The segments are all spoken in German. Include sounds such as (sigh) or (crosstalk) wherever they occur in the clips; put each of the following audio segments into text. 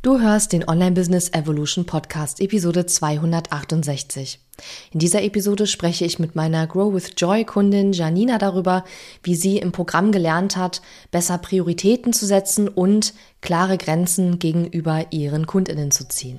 Du hörst den Online Business Evolution Podcast Episode 268. In dieser Episode spreche ich mit meiner Grow with Joy Kundin Janina darüber, wie sie im Programm gelernt hat, besser Prioritäten zu setzen und klare Grenzen gegenüber ihren Kundinnen zu ziehen.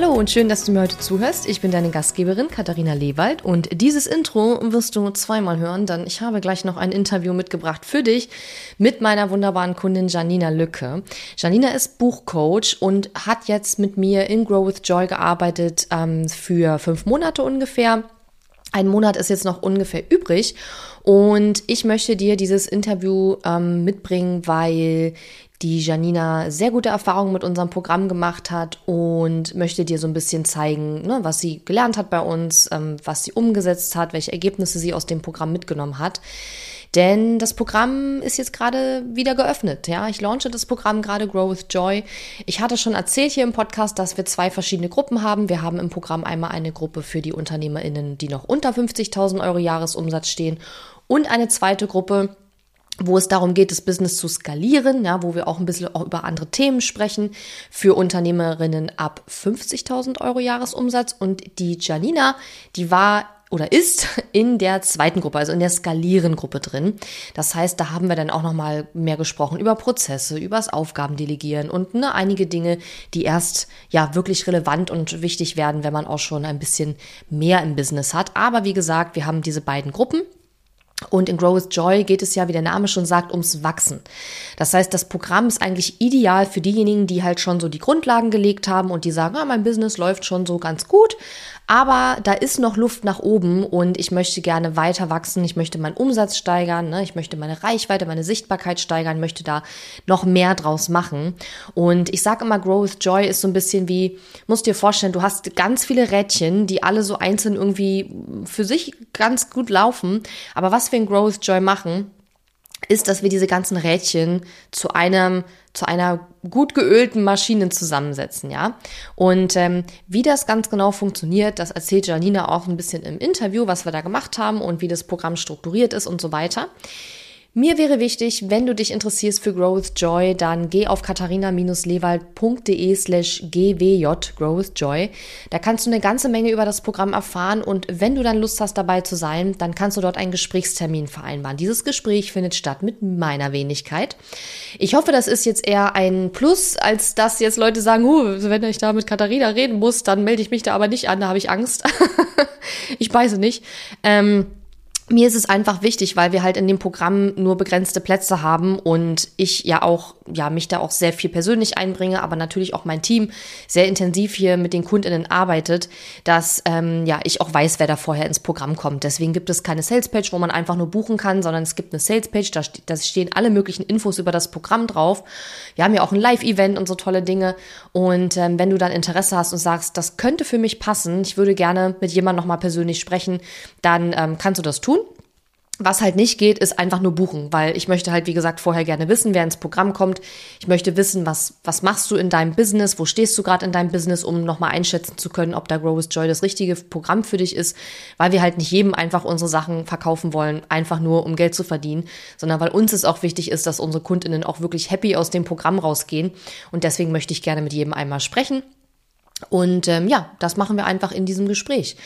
Hallo und schön, dass du mir heute zuhörst. Ich bin deine Gastgeberin Katharina Lewald und dieses Intro wirst du zweimal hören, denn ich habe gleich noch ein Interview mitgebracht für dich mit meiner wunderbaren Kundin Janina Lücke. Janina ist Buchcoach und hat jetzt mit mir in Grow with Joy gearbeitet ähm, für fünf Monate ungefähr. Ein Monat ist jetzt noch ungefähr übrig und ich möchte dir dieses Interview ähm, mitbringen, weil die Janina sehr gute Erfahrungen mit unserem Programm gemacht hat und möchte dir so ein bisschen zeigen, ne, was sie gelernt hat bei uns, ähm, was sie umgesetzt hat, welche Ergebnisse sie aus dem Programm mitgenommen hat. Denn das Programm ist jetzt gerade wieder geöffnet. Ja, ich launche das Programm gerade Grow with Joy. Ich hatte schon erzählt hier im Podcast, dass wir zwei verschiedene Gruppen haben. Wir haben im Programm einmal eine Gruppe für die UnternehmerInnen, die noch unter 50.000 Euro Jahresumsatz stehen und eine zweite Gruppe, wo es darum geht, das Business zu skalieren, ja, wo wir auch ein bisschen auch über andere Themen sprechen für Unternehmerinnen ab 50.000 Euro Jahresumsatz. Und die Janina, die war oder ist in der zweiten Gruppe, also in der Skalieren-Gruppe drin. Das heißt, da haben wir dann auch nochmal mehr gesprochen über Prozesse, über das Aufgabendelegieren und ne, einige Dinge, die erst ja wirklich relevant und wichtig werden, wenn man auch schon ein bisschen mehr im Business hat. Aber wie gesagt, wir haben diese beiden Gruppen und in Grow with Joy geht es ja, wie der Name schon sagt, ums Wachsen. Das heißt, das Programm ist eigentlich ideal für diejenigen, die halt schon so die Grundlagen gelegt haben und die sagen, ah, mein Business läuft schon so ganz gut, aber da ist noch Luft nach oben und ich möchte gerne weiter wachsen. Ich möchte meinen Umsatz steigern. Ne? Ich möchte meine Reichweite, meine Sichtbarkeit steigern, möchte da noch mehr draus machen. Und ich sage immer, Grow with Joy ist so ein bisschen wie, musst dir vorstellen, du hast ganz viele Rädchen, die alle so einzeln irgendwie für sich ganz gut laufen. Aber was wir in Grow with Joy machen, ist, dass wir diese ganzen Rädchen zu einem zu einer gut geölten Maschine zusammensetzen, ja. Und ähm, wie das ganz genau funktioniert, das erzählt Janina auch ein bisschen im Interview, was wir da gemacht haben und wie das Programm strukturiert ist und so weiter. Mir wäre wichtig, wenn du dich interessierst für Growth Joy, dann geh auf katharina-lewald.de slash gwj, Growth Joy. Da kannst du eine ganze Menge über das Programm erfahren und wenn du dann Lust hast, dabei zu sein, dann kannst du dort einen Gesprächstermin vereinbaren. Dieses Gespräch findet statt mit meiner Wenigkeit. Ich hoffe, das ist jetzt eher ein Plus, als dass jetzt Leute sagen, huh, wenn ich da mit Katharina reden muss, dann melde ich mich da aber nicht an, da habe ich Angst. (laughs) ich weiß nicht. Ähm, mir ist es einfach wichtig, weil wir halt in dem Programm nur begrenzte Plätze haben und ich ja auch, ja, mich da auch sehr viel persönlich einbringe, aber natürlich auch mein Team sehr intensiv hier mit den KundInnen arbeitet, dass, ähm, ja, ich auch weiß, wer da vorher ins Programm kommt. Deswegen gibt es keine Salespage, wo man einfach nur buchen kann, sondern es gibt eine Salespage, da, da stehen alle möglichen Infos über das Programm drauf. Wir haben ja auch ein Live-Event und so tolle Dinge und ähm, wenn du dann Interesse hast und sagst, das könnte für mich passen, ich würde gerne mit jemandem nochmal persönlich sprechen, dann ähm, kannst du das tun. Was halt nicht geht, ist einfach nur buchen, weil ich möchte halt, wie gesagt, vorher gerne wissen, wer ins Programm kommt. Ich möchte wissen, was, was machst du in deinem Business, wo stehst du gerade in deinem Business, um nochmal einschätzen zu können, ob da Grow with Joy das richtige Programm für dich ist, weil wir halt nicht jedem einfach unsere Sachen verkaufen wollen, einfach nur um Geld zu verdienen, sondern weil uns es auch wichtig ist, dass unsere Kundinnen auch wirklich happy aus dem Programm rausgehen. Und deswegen möchte ich gerne mit jedem einmal sprechen. Und ähm, ja, das machen wir einfach in diesem Gespräch.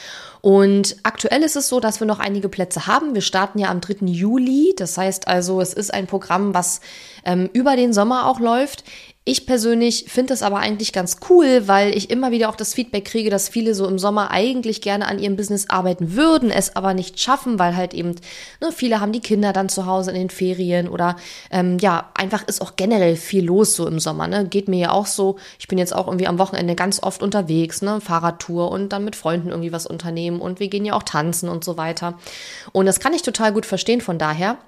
Und aktuell ist es so, dass wir noch einige Plätze haben. Wir starten ja am 3. Juli. Das heißt also, es ist ein Programm, was ähm, über den Sommer auch läuft. Ich persönlich finde das aber eigentlich ganz cool, weil ich immer wieder auch das Feedback kriege, dass viele so im Sommer eigentlich gerne an ihrem Business arbeiten würden, es aber nicht schaffen, weil halt eben, ne, viele haben die Kinder dann zu Hause in den Ferien oder ähm, ja, einfach ist auch generell viel los so im Sommer. Ne? Geht mir ja auch so. Ich bin jetzt auch irgendwie am Wochenende ganz oft unterwegs, ne, Fahrradtour und dann mit Freunden irgendwie was unternehmen und wir gehen ja auch tanzen und so weiter. Und das kann ich total gut verstehen von daher.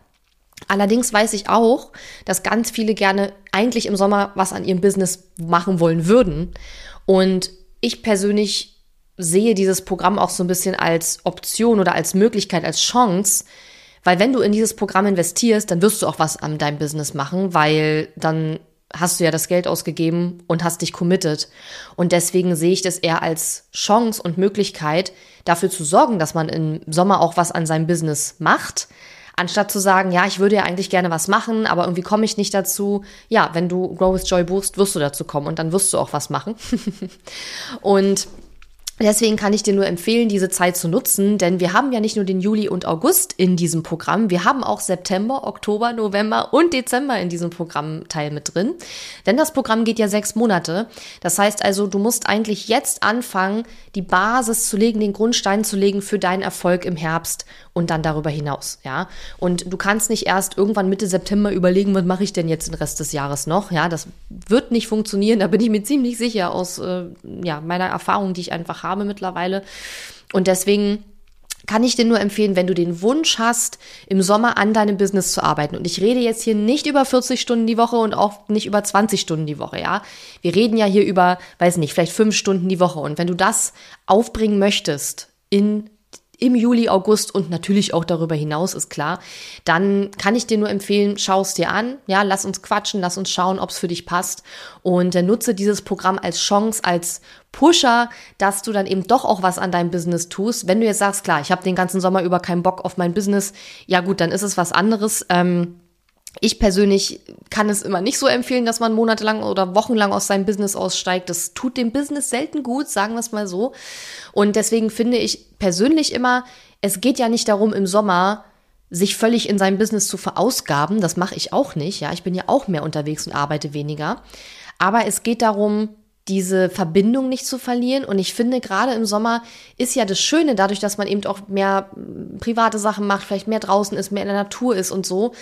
Allerdings weiß ich auch, dass ganz viele gerne eigentlich im Sommer was an ihrem Business machen wollen würden. Und ich persönlich sehe dieses Programm auch so ein bisschen als Option oder als Möglichkeit, als Chance, weil wenn du in dieses Programm investierst, dann wirst du auch was an deinem Business machen, weil dann hast du ja das Geld ausgegeben und hast dich committed. Und deswegen sehe ich das eher als Chance und Möglichkeit, dafür zu sorgen, dass man im Sommer auch was an seinem Business macht, Anstatt zu sagen, ja, ich würde ja eigentlich gerne was machen, aber irgendwie komme ich nicht dazu. Ja, wenn du Grow with Joy buchst, wirst du dazu kommen und dann wirst du auch was machen. (laughs) und Deswegen kann ich dir nur empfehlen, diese Zeit zu nutzen, denn wir haben ja nicht nur den Juli und August in diesem Programm, wir haben auch September, Oktober, November und Dezember in diesem Programmteil mit drin. Denn das Programm geht ja sechs Monate. Das heißt also, du musst eigentlich jetzt anfangen, die Basis zu legen, den Grundstein zu legen für deinen Erfolg im Herbst und dann darüber hinaus, ja. Und du kannst nicht erst irgendwann Mitte September überlegen, was mache ich denn jetzt den Rest des Jahres noch, ja. Das wird nicht funktionieren, da bin ich mir ziemlich sicher aus, äh, ja, meiner Erfahrung, die ich einfach habe mittlerweile. Und deswegen kann ich dir nur empfehlen, wenn du den Wunsch hast, im Sommer an deinem Business zu arbeiten. Und ich rede jetzt hier nicht über 40 Stunden die Woche und auch nicht über 20 Stunden die Woche, ja. Wir reden ja hier über, weiß nicht, vielleicht fünf Stunden die Woche. Und wenn du das aufbringen möchtest in im Juli, August und natürlich auch darüber hinaus, ist klar, dann kann ich dir nur empfehlen, schau es dir an. Ja, lass uns quatschen, lass uns schauen, ob es für dich passt. Und äh, nutze dieses Programm als Chance, als Pusher, dass du dann eben doch auch was an deinem Business tust. Wenn du jetzt sagst, klar, ich habe den ganzen Sommer über keinen Bock auf mein Business, ja gut, dann ist es was anderes. Ähm, ich persönlich kann es immer nicht so empfehlen, dass man monatelang oder wochenlang aus seinem Business aussteigt. Das tut dem Business selten gut, sagen wir es mal so. Und deswegen finde ich persönlich immer, es geht ja nicht darum, im Sommer sich völlig in seinem Business zu verausgaben. Das mache ich auch nicht. Ja, ich bin ja auch mehr unterwegs und arbeite weniger. Aber es geht darum, diese Verbindung nicht zu verlieren. Und ich finde, gerade im Sommer ist ja das Schöne, dadurch, dass man eben auch mehr hm, private Sachen macht, vielleicht mehr draußen ist, mehr in der Natur ist und so,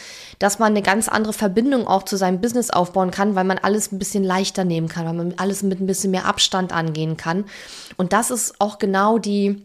dass man eine ganz andere Verbindung auch zu seinem Business aufbauen kann, weil man alles ein bisschen leichter nehmen kann, weil man alles mit ein bisschen mehr Abstand angehen kann. Und das ist auch genau die,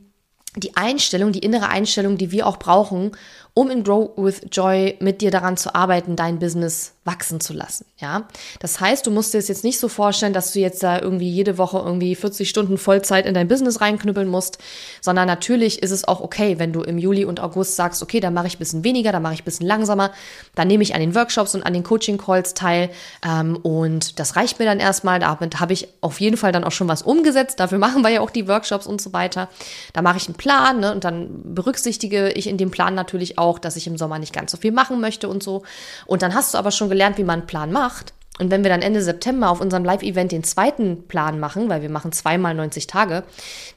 die Einstellung, die innere Einstellung, die wir auch brauchen, um in Grow with Joy mit dir daran zu arbeiten, dein Business wachsen zu lassen. Ja, das heißt, du musst dir jetzt nicht so vorstellen, dass du jetzt da irgendwie jede Woche irgendwie 40 Stunden Vollzeit in dein Business reinknüppeln musst, sondern natürlich ist es auch okay, wenn du im Juli und August sagst, okay, da mache ich ein bisschen weniger, da mache ich ein bisschen langsamer, dann nehme ich an den Workshops und an den Coaching Calls teil ähm, und das reicht mir dann erstmal. Damit habe ich auf jeden Fall dann auch schon was umgesetzt. Dafür machen wir ja auch die Workshops und so weiter. Da mache ich einen Plan ne, und dann berücksichtige ich in dem Plan natürlich auch, dass ich im Sommer nicht ganz so viel machen möchte und so. Und dann hast du aber schon gelernt, wie man einen Plan macht. Und wenn wir dann Ende September auf unserem Live-Event den zweiten Plan machen, weil wir machen zweimal 90 Tage,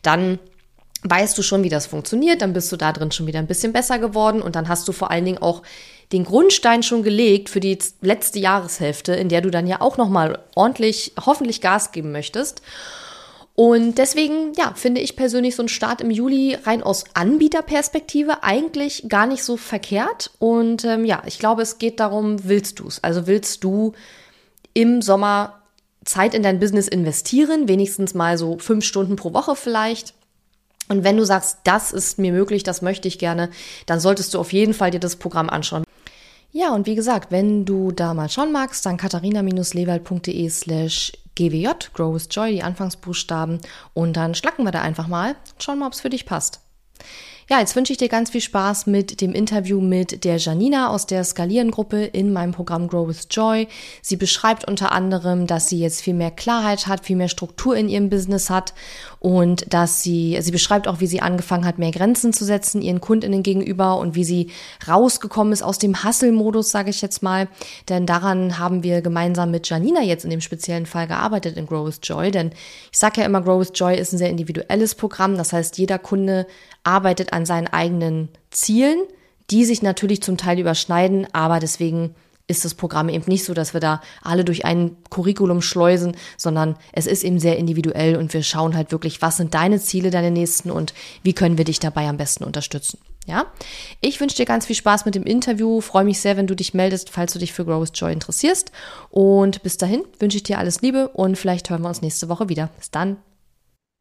dann weißt du schon, wie das funktioniert, dann bist du da drin schon wieder ein bisschen besser geworden und dann hast du vor allen Dingen auch den Grundstein schon gelegt für die letzte Jahreshälfte, in der du dann ja auch noch mal ordentlich hoffentlich Gas geben möchtest. Und deswegen, ja, finde ich persönlich so einen Start im Juli rein aus Anbieterperspektive eigentlich gar nicht so verkehrt. Und ähm, ja, ich glaube, es geht darum, willst du es? Also willst du im Sommer Zeit in dein Business investieren, wenigstens mal so fünf Stunden pro Woche vielleicht? Und wenn du sagst, das ist mir möglich, das möchte ich gerne, dann solltest du auf jeden Fall dir das Programm anschauen. Ja, und wie gesagt, wenn du da mal schauen magst, dann katharina-lewald.de slash GWJ, Grow with Joy, die Anfangsbuchstaben. Und dann schlacken wir da einfach mal. Schauen mal, ob es für dich passt. Ja, jetzt wünsche ich dir ganz viel Spaß mit dem Interview mit der Janina aus der Skalieren-Gruppe in meinem Programm Grow with Joy. Sie beschreibt unter anderem, dass sie jetzt viel mehr Klarheit hat, viel mehr Struktur in ihrem Business hat und dass sie, sie beschreibt auch, wie sie angefangen hat, mehr Grenzen zu setzen ihren Kundinnen gegenüber und wie sie rausgekommen ist aus dem Hustle-Modus, sage ich jetzt mal. Denn daran haben wir gemeinsam mit Janina jetzt in dem speziellen Fall gearbeitet in Grow with Joy. Denn ich sage ja immer, Grow with Joy ist ein sehr individuelles Programm. Das heißt, jeder Kunde arbeitet an seinen eigenen Zielen, die sich natürlich zum Teil überschneiden, aber deswegen ist das Programm eben nicht so, dass wir da alle durch ein Curriculum schleusen, sondern es ist eben sehr individuell und wir schauen halt wirklich, was sind deine Ziele, deine nächsten und wie können wir dich dabei am besten unterstützen. Ja, ich wünsche dir ganz viel Spaß mit dem Interview. Freue mich sehr, wenn du dich meldest, falls du dich für Grow with Joy interessierst. Und bis dahin wünsche ich dir alles Liebe und vielleicht hören wir uns nächste Woche wieder. Bis dann.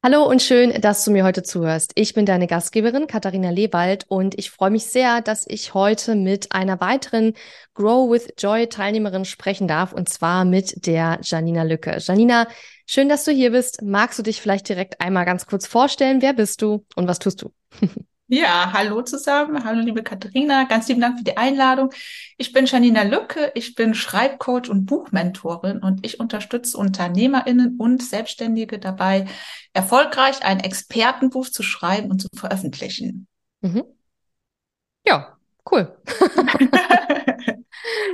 Hallo und schön, dass du mir heute zuhörst. Ich bin deine Gastgeberin Katharina Lewald und ich freue mich sehr, dass ich heute mit einer weiteren Grow with Joy Teilnehmerin sprechen darf und zwar mit der Janina Lücke. Janina, schön, dass du hier bist. Magst du dich vielleicht direkt einmal ganz kurz vorstellen? Wer bist du und was tust du? (laughs) Ja, hallo zusammen. Hallo, liebe Katharina. Ganz lieben Dank für die Einladung. Ich bin Janina Lücke. Ich bin Schreibcoach und Buchmentorin und ich unterstütze UnternehmerInnen und Selbstständige dabei, erfolgreich ein Expertenbuch zu schreiben und zu veröffentlichen. Mhm. Ja, cool. (laughs) (laughs)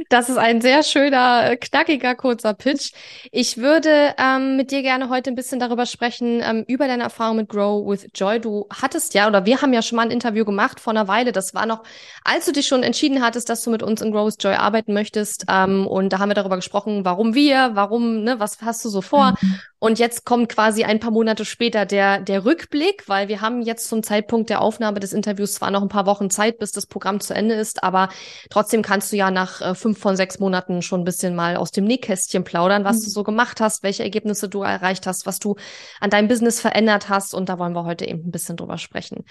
Das ist ein sehr schöner, äh, knackiger, kurzer Pitch. Ich würde ähm, mit dir gerne heute ein bisschen darüber sprechen, ähm, über deine Erfahrung mit Grow with Joy. Du hattest ja, oder wir haben ja schon mal ein Interview gemacht vor einer Weile. Das war noch, als du dich schon entschieden hattest, dass du mit uns in Grow with Joy arbeiten möchtest. Ähm, und da haben wir darüber gesprochen, warum wir, warum, ne, was hast du so vor? Mhm. Und jetzt kommt quasi ein paar Monate später der, der Rückblick, weil wir haben jetzt zum Zeitpunkt der Aufnahme des Interviews zwar noch ein paar Wochen Zeit, bis das Programm zu Ende ist, aber trotzdem kannst du ja nach äh, fünf von sechs Monaten schon ein bisschen mal aus dem Nähkästchen plaudern, was mhm. du so gemacht hast, welche Ergebnisse du erreicht hast, was du an deinem Business verändert hast. Und da wollen wir heute eben ein bisschen drüber sprechen.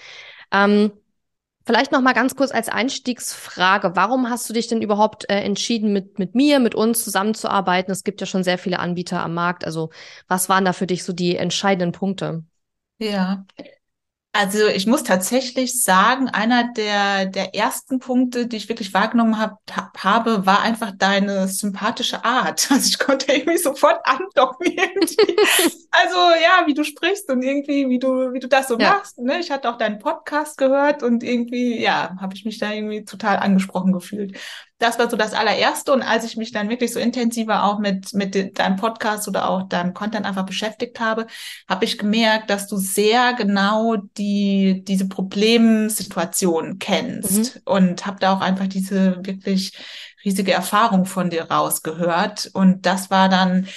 Ähm, Vielleicht noch mal ganz kurz als Einstiegsfrage: Warum hast du dich denn überhaupt äh, entschieden, mit mit mir, mit uns zusammenzuarbeiten? Es gibt ja schon sehr viele Anbieter am Markt. Also was waren da für dich so die entscheidenden Punkte? Ja, also ich muss tatsächlich sagen, einer der, der ersten Punkte, die ich wirklich wahrgenommen hab, habe, war einfach deine sympathische Art. (laughs) Also ich konnte irgendwie sofort andocken irgendwie. (laughs) also ja, wie du sprichst und irgendwie, wie du, wie du das so ja. machst. Ne? Ich hatte auch deinen Podcast gehört und irgendwie, ja, habe ich mich da irgendwie total angesprochen gefühlt das war so das allererste. Und als ich mich dann wirklich so intensiver auch mit, mit deinem Podcast oder auch deinem Content einfach beschäftigt habe, habe ich gemerkt, dass du sehr genau die, diese Problemsituation kennst mhm. und habe da auch einfach diese wirklich riesige Erfahrung von dir rausgehört. Und das war dann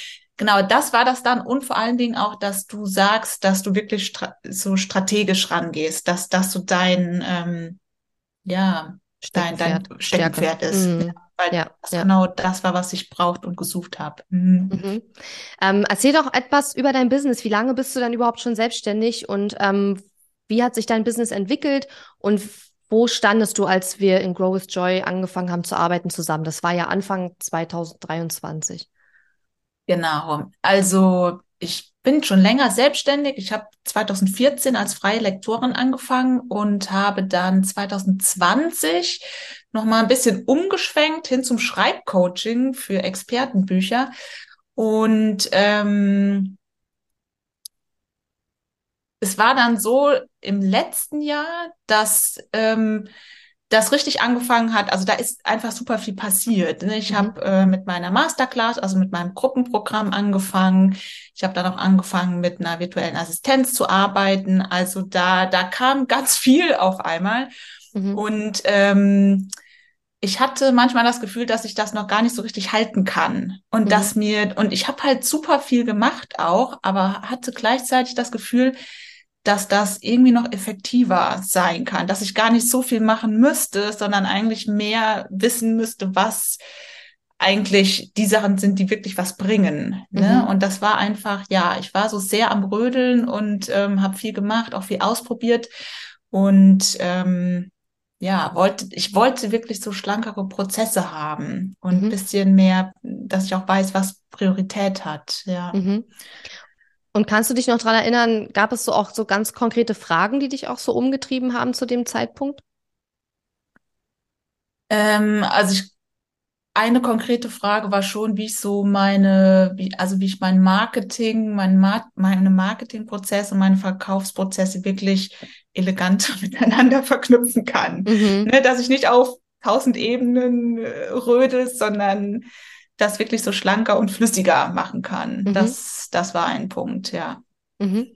Genau, das war das dann und vor allen Dingen auch, dass du sagst, dass du wirklich stra so strategisch rangehst, dass, dass du dein, ähm, ja, dein, dein Steckenpferd ist. Mhm. Weil ja, das ja. genau das war, was ich braucht und gesucht habe. Mhm. Mhm. Ähm, erzähl doch etwas über dein Business. Wie lange bist du dann überhaupt schon selbstständig und ähm, wie hat sich dein Business entwickelt und wo standest du, als wir in Grow with Joy angefangen haben zu arbeiten zusammen? Das war ja Anfang 2023. Genau. Also ich bin schon länger selbstständig. Ich habe 2014 als freie Lektorin angefangen und habe dann 2020 noch mal ein bisschen umgeschwenkt hin zum Schreibcoaching für Expertenbücher. Und ähm, es war dann so im letzten Jahr, dass ähm, das richtig angefangen hat, also da ist einfach super viel passiert. Ne? Ich mhm. habe äh, mit meiner Masterclass, also mit meinem Gruppenprogramm angefangen. Ich habe dann auch angefangen, mit einer virtuellen Assistenz zu arbeiten. Also da, da kam ganz viel auf einmal. Mhm. Und ähm, ich hatte manchmal das Gefühl, dass ich das noch gar nicht so richtig halten kann. Und mhm. dass mir, und ich habe halt super viel gemacht auch, aber hatte gleichzeitig das Gefühl, dass das irgendwie noch effektiver sein kann, dass ich gar nicht so viel machen müsste, sondern eigentlich mehr wissen müsste, was eigentlich die Sachen sind, die wirklich was bringen. Ne? Mhm. Und das war einfach, ja, ich war so sehr am Rödeln und ähm, habe viel gemacht, auch viel ausprobiert und ähm, ja, wollte, ich wollte wirklich so schlankere Prozesse haben und mhm. ein bisschen mehr, dass ich auch weiß, was Priorität hat. Ja. Mhm. Und kannst du dich noch dran erinnern, gab es so auch so ganz konkrete Fragen, die dich auch so umgetrieben haben zu dem Zeitpunkt? Ähm, also ich, eine konkrete Frage war schon, wie ich so meine, wie, also wie ich mein Marketing, mein Mar meine Marketingprozesse und meine Verkaufsprozesse wirklich elegant (laughs) miteinander verknüpfen kann. Mhm. Ne, dass ich nicht auf tausend Ebenen äh, rödel, sondern das wirklich so schlanker und flüssiger machen kann. Mhm. Das, das war ein Punkt, ja. Mhm.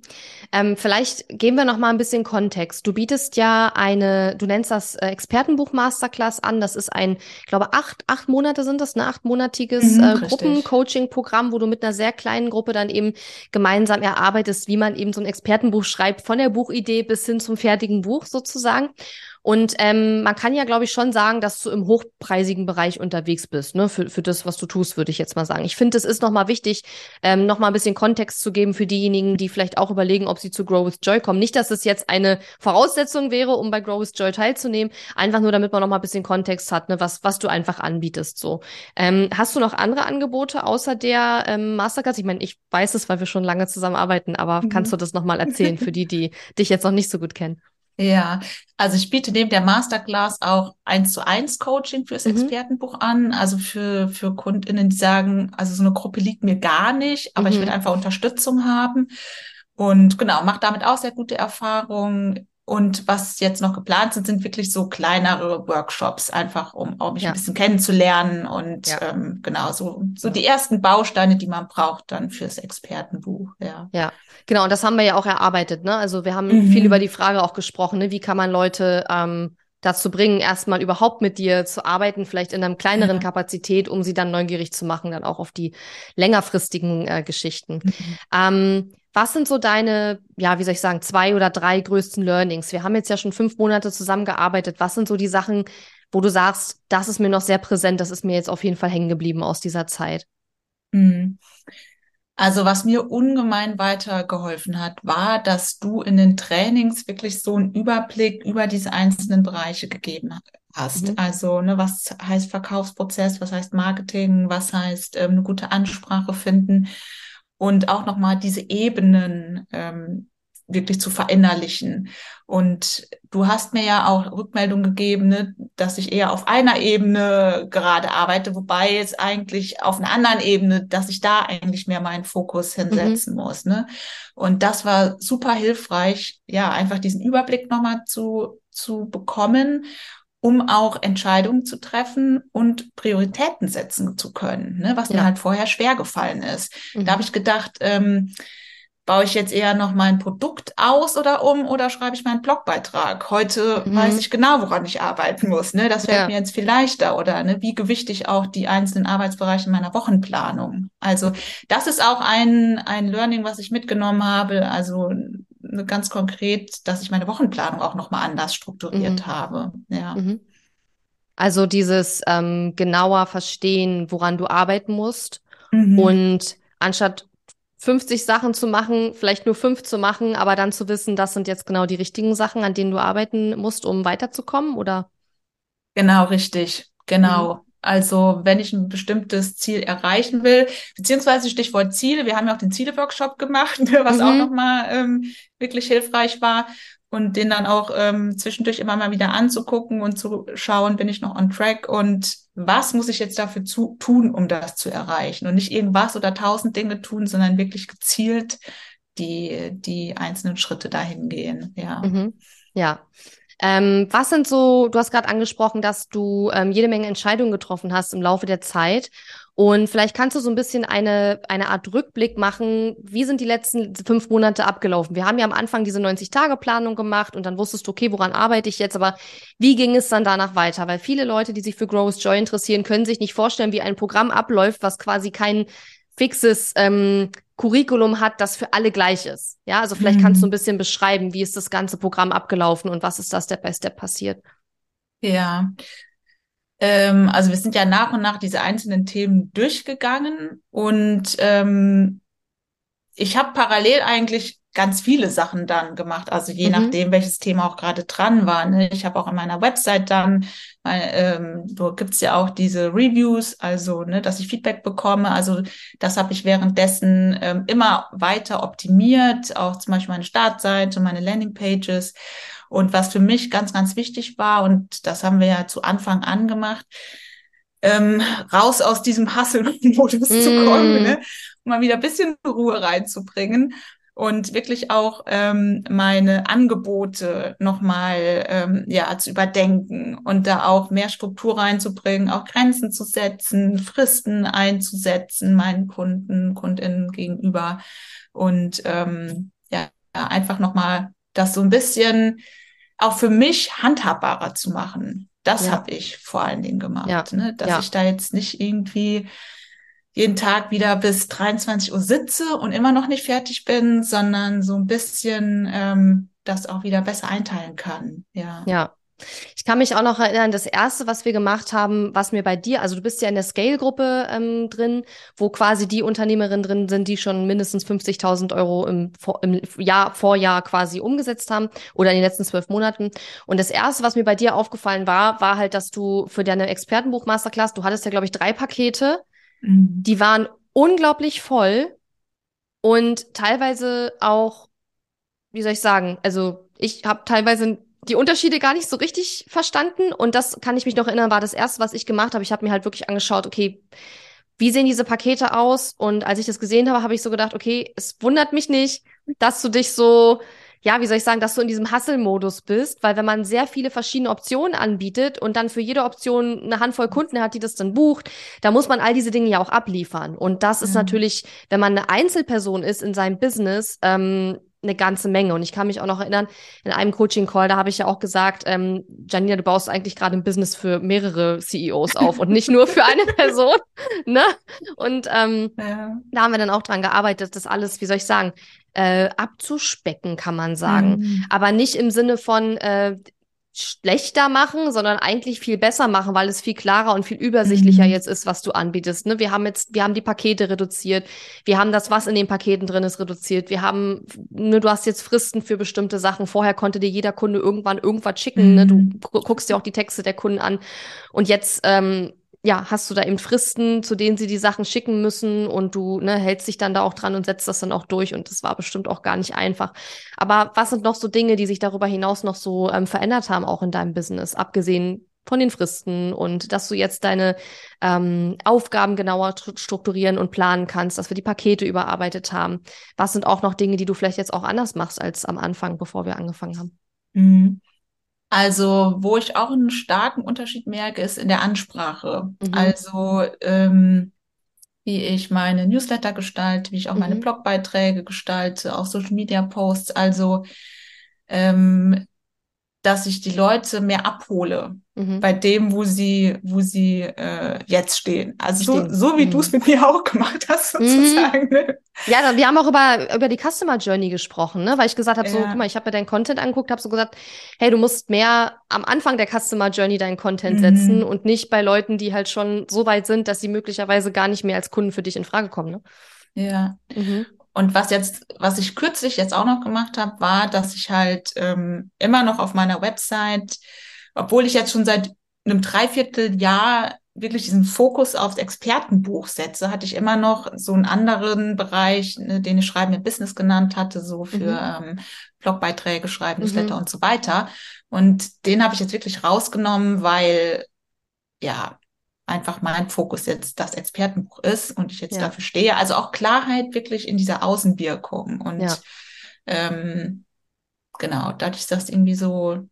Ähm, vielleicht geben wir noch mal ein bisschen Kontext. Du bietest ja eine, du nennst das äh, Expertenbuch Masterclass an. Das ist ein, ich glaube, acht, acht Monate sind das, ein achtmonatiges mhm, äh, Gruppencoaching-Programm, wo du mit einer sehr kleinen Gruppe dann eben gemeinsam erarbeitest, wie man eben so ein Expertenbuch schreibt, von der Buchidee bis hin zum fertigen Buch sozusagen. Und ähm, man kann ja, glaube ich, schon sagen, dass du im hochpreisigen Bereich unterwegs bist, ne? Für, für das, was du tust, würde ich jetzt mal sagen. Ich finde, es ist nochmal wichtig, ähm, nochmal ein bisschen Kontext zu geben für diejenigen, die vielleicht auch überlegen, ob sie zu Grow with Joy kommen. Nicht, dass es jetzt eine Voraussetzung wäre, um bei Grow with Joy teilzunehmen, einfach nur, damit man nochmal ein bisschen Kontext hat, ne? was, was du einfach anbietest. So. Ähm, hast du noch andere Angebote außer der ähm, Masterclass? Ich meine, ich weiß es, weil wir schon lange zusammenarbeiten, aber mhm. kannst du das nochmal erzählen für die, die (laughs) dich jetzt noch nicht so gut kennen? Ja, also ich biete neben der Masterclass auch eins zu eins Coaching fürs mhm. Expertenbuch an, also für, für KundInnen, die sagen, also so eine Gruppe liegt mir gar nicht, aber mhm. ich will einfach Unterstützung haben. Und genau, mache damit auch sehr gute Erfahrungen. Und was jetzt noch geplant sind, sind wirklich so kleinere Workshops, einfach um auch mich ja. ein bisschen kennenzulernen und ja. ähm, genau so so die ersten Bausteine, die man braucht dann fürs Expertenbuch. Ja. Ja, genau. Und das haben wir ja auch erarbeitet. Ne? Also wir haben mhm. viel über die Frage auch gesprochen. Ne? Wie kann man Leute ähm, dazu bringen, erstmal überhaupt mit dir zu arbeiten, vielleicht in einer kleineren ja. Kapazität, um sie dann neugierig zu machen, dann auch auf die längerfristigen äh, Geschichten. Mhm. Ähm, was sind so deine, ja, wie soll ich sagen, zwei oder drei größten Learnings? Wir haben jetzt ja schon fünf Monate zusammengearbeitet. Was sind so die Sachen, wo du sagst, das ist mir noch sehr präsent, das ist mir jetzt auf jeden Fall hängen geblieben aus dieser Zeit? Mhm. Also was mir ungemein weitergeholfen hat, war, dass du in den Trainings wirklich so einen Überblick über diese einzelnen Bereiche gegeben hast. Mhm. Also ne, was heißt Verkaufsprozess, was heißt Marketing, was heißt ähm, eine gute Ansprache finden und auch nochmal diese Ebenen ähm, wirklich zu verinnerlichen. Und du hast mir ja auch Rückmeldung gegeben, ne, dass ich eher auf einer Ebene gerade arbeite, wobei es eigentlich auf einer anderen Ebene, dass ich da eigentlich mehr meinen Fokus hinsetzen mhm. muss. Ne? Und das war super hilfreich, ja, einfach diesen Überblick nochmal zu, zu bekommen um auch Entscheidungen zu treffen und Prioritäten setzen zu können, ne, was ja. mir halt vorher schwer gefallen ist. Mhm. Da habe ich gedacht, ähm, baue ich jetzt eher noch mein Produkt aus oder um oder schreibe ich meinen Blogbeitrag? Heute mhm. weiß ich genau, woran ich arbeiten muss. Ne? Das fällt ja. mir jetzt viel leichter oder ne, wie gewichte ich auch die einzelnen Arbeitsbereiche meiner Wochenplanung? Also das ist auch ein, ein Learning, was ich mitgenommen habe. Also ganz konkret, dass ich meine Wochenplanung auch nochmal anders strukturiert mhm. habe. Ja. Mhm. Also dieses ähm, genauer verstehen, woran du arbeiten musst mhm. und anstatt 50 Sachen zu machen, vielleicht nur fünf zu machen, aber dann zu wissen, das sind jetzt genau die richtigen Sachen, an denen du arbeiten musst, um weiterzukommen, oder? Genau, richtig. Genau. Also wenn ich ein bestimmtes Ziel erreichen will, beziehungsweise Stichwort Ziele, wir haben ja auch den Ziele-Workshop gemacht, (laughs) was mhm. auch nochmal ähm, wirklich hilfreich war und den dann auch ähm, zwischendurch immer mal wieder anzugucken und zu schauen, bin ich noch on track und was muss ich jetzt dafür zu, tun, um das zu erreichen und nicht irgendwas oder tausend Dinge tun, sondern wirklich gezielt die, die einzelnen Schritte dahin gehen. Ja. Mhm. Ja. Ähm, was sind so, du hast gerade angesprochen, dass du ähm, jede Menge Entscheidungen getroffen hast im Laufe der Zeit. Und vielleicht kannst du so ein bisschen eine, eine Art Rückblick machen. Wie sind die letzten fünf Monate abgelaufen? Wir haben ja am Anfang diese 90-Tage-Planung gemacht und dann wusstest du, okay, woran arbeite ich jetzt? Aber wie ging es dann danach weiter? Weil viele Leute, die sich für Growth Joy interessieren, können sich nicht vorstellen, wie ein Programm abläuft, was quasi kein fixes ähm, Curriculum hat, das für alle gleich ist. Ja, also vielleicht mhm. kannst du mhm. ein bisschen beschreiben, wie ist das ganze Programm abgelaufen und was ist da Step by Step passiert? Ja. Ähm, also wir sind ja nach und nach diese einzelnen Themen durchgegangen und ähm, ich habe parallel eigentlich ganz viele Sachen dann gemacht, also je mhm. nachdem, welches Thema auch gerade dran war. Ne? Ich habe auch an meiner Website dann, ähm, du gibt's ja auch diese Reviews, also ne, dass ich Feedback bekomme. Also das habe ich währenddessen ähm, immer weiter optimiert, auch zum Beispiel meine Startseite, meine Landingpages. Und was für mich ganz, ganz wichtig war, und das haben wir ja zu Anfang an gemacht, ähm, raus aus diesem Hustle-Modus mm. zu kommen, ne? um mal wieder ein bisschen Ruhe reinzubringen und wirklich auch ähm, meine Angebote nochmal ähm, ja, zu überdenken und da auch mehr Struktur reinzubringen, auch Grenzen zu setzen, Fristen einzusetzen meinen Kunden, Kundinnen gegenüber und ähm, ja, einfach nochmal das so ein bisschen auch für mich handhabbarer zu machen. Das Ja. habe ich vor allen Dingen gemacht, Ja. ne? Dass Ja. ich da jetzt nicht irgendwie jeden Tag wieder bis 23 Uhr sitze und immer noch nicht fertig bin, sondern so ein bisschen ähm, das auch wieder besser einteilen kann. Ja. Ja. Ich kann mich auch noch erinnern, das erste, was wir gemacht haben, was mir bei dir, also du bist ja in der Scale-Gruppe ähm, drin, wo quasi die Unternehmerinnen drin sind, die schon mindestens 50.000 Euro im, im Jahr, Vorjahr quasi umgesetzt haben oder in den letzten zwölf Monaten. Und das erste, was mir bei dir aufgefallen war, war halt, dass du für deine Expertenbuch-Masterclass, du hattest ja, glaube ich, drei Pakete, Die waren unglaublich voll und teilweise auch, wie soll ich sagen, also ich habe teilweise die Unterschiede gar nicht so richtig verstanden und das kann ich mich noch erinnern, war das erste, was ich gemacht habe. Ich habe mir halt wirklich angeschaut, okay, wie sehen diese Pakete aus? Und als ich das gesehen habe, habe ich so gedacht, okay, es wundert mich nicht, dass du dich so, ja, wie soll ich sagen, dass du in diesem Hustle-Modus bist, weil wenn man sehr viele verschiedene Optionen anbietet und dann für jede Option eine Handvoll Kunden hat, die das dann bucht, da muss man all diese Dinge ja auch abliefern. Und das ist Ja. natürlich, wenn man eine Einzelperson ist in seinem Business, ähm, eine ganze Menge. Und ich kann mich auch noch erinnern, in einem Coaching-Call, da habe ich ja auch gesagt, ähm, Janina, du baust eigentlich gerade ein Business für mehrere CEOs auf und nicht nur für eine (laughs) Person. Ne? Und ähm, Ja. da haben wir dann auch dran gearbeitet, das alles, wie soll ich sagen, äh, abzuspecken, kann man sagen. Mhm. Aber nicht im Sinne von äh, schlechter machen, sondern eigentlich viel besser machen, weil es viel klarer und viel übersichtlicher Mhm. jetzt ist, was du anbietest. Ne? Wir haben jetzt, wir haben die Pakete reduziert, wir haben das, was in den Paketen drin ist, reduziert. Wir haben, ne, du hast jetzt Fristen für bestimmte Sachen. Vorher konnte dir jeder Kunde irgendwann irgendwas schicken. Ne? Du Mhm. gu- guckst dir auch die Texte der Kunden an. Und jetzt ähm, ja, hast du da eben Fristen, zu denen sie die Sachen schicken müssen und du ne, hältst dich dann da auch dran und setzt das dann auch durch und das war bestimmt auch gar nicht einfach. Aber was sind noch so Dinge, die sich darüber hinaus noch so ähm, verändert haben, auch in deinem Business, abgesehen von den Fristen und dass du jetzt deine ähm, Aufgaben genauer stru- strukturieren und planen kannst, dass wir die Pakete überarbeitet haben. Was sind auch noch Dinge, die du vielleicht jetzt auch anders machst als am Anfang, bevor wir angefangen haben? Mhm. Also, wo ich auch einen starken Unterschied merke, ist in der Ansprache. Mhm. Also, ähm, wie ich meine Newsletter gestalte, wie ich auch meine Mhm. Blogbeiträge gestalte, auch Social Media Posts. Also, ähm, dass ich die Leute mehr abhole Mhm. bei dem, wo sie, wo sie äh, jetzt stehen. Also so, Stehen. so wie Mhm. du es mit mir (laughs) auch gemacht hast, Mhm. sozusagen. Ne? Ja, wir haben auch über, über die Customer Journey gesprochen, ne? Weil ich gesagt habe, so, Ja. guck mal, ich habe mir deinen Content angeguckt, habe so gesagt, hey, du musst mehr am Anfang der Customer Journey deinen Content Mhm. setzen und nicht bei Leuten, die halt schon so weit sind, dass sie möglicherweise gar nicht mehr als Kunden für dich in Frage kommen, ne? Ja. Mhm. Und was jetzt, was ich kürzlich jetzt auch noch gemacht habe, war, dass ich halt ähm, immer noch auf meiner Website, obwohl ich jetzt schon seit einem Dreivierteljahr wirklich diesen Fokus aufs Expertenbuch setze, hatte ich immer noch so einen anderen Bereich, ne, den ich Schreiben im Business genannt hatte, so für ähm, Blogbeiträge schreiben, Mhm. Newsletter und so weiter. Und den habe ich jetzt wirklich rausgenommen, weil ja einfach mein Fokus jetzt das Expertenbuch ist und ich jetzt Ja. dafür stehe. Also auch Klarheit wirklich in dieser Außenwirkung. Und Ja. ähm, genau, dadurch ist das irgendwie so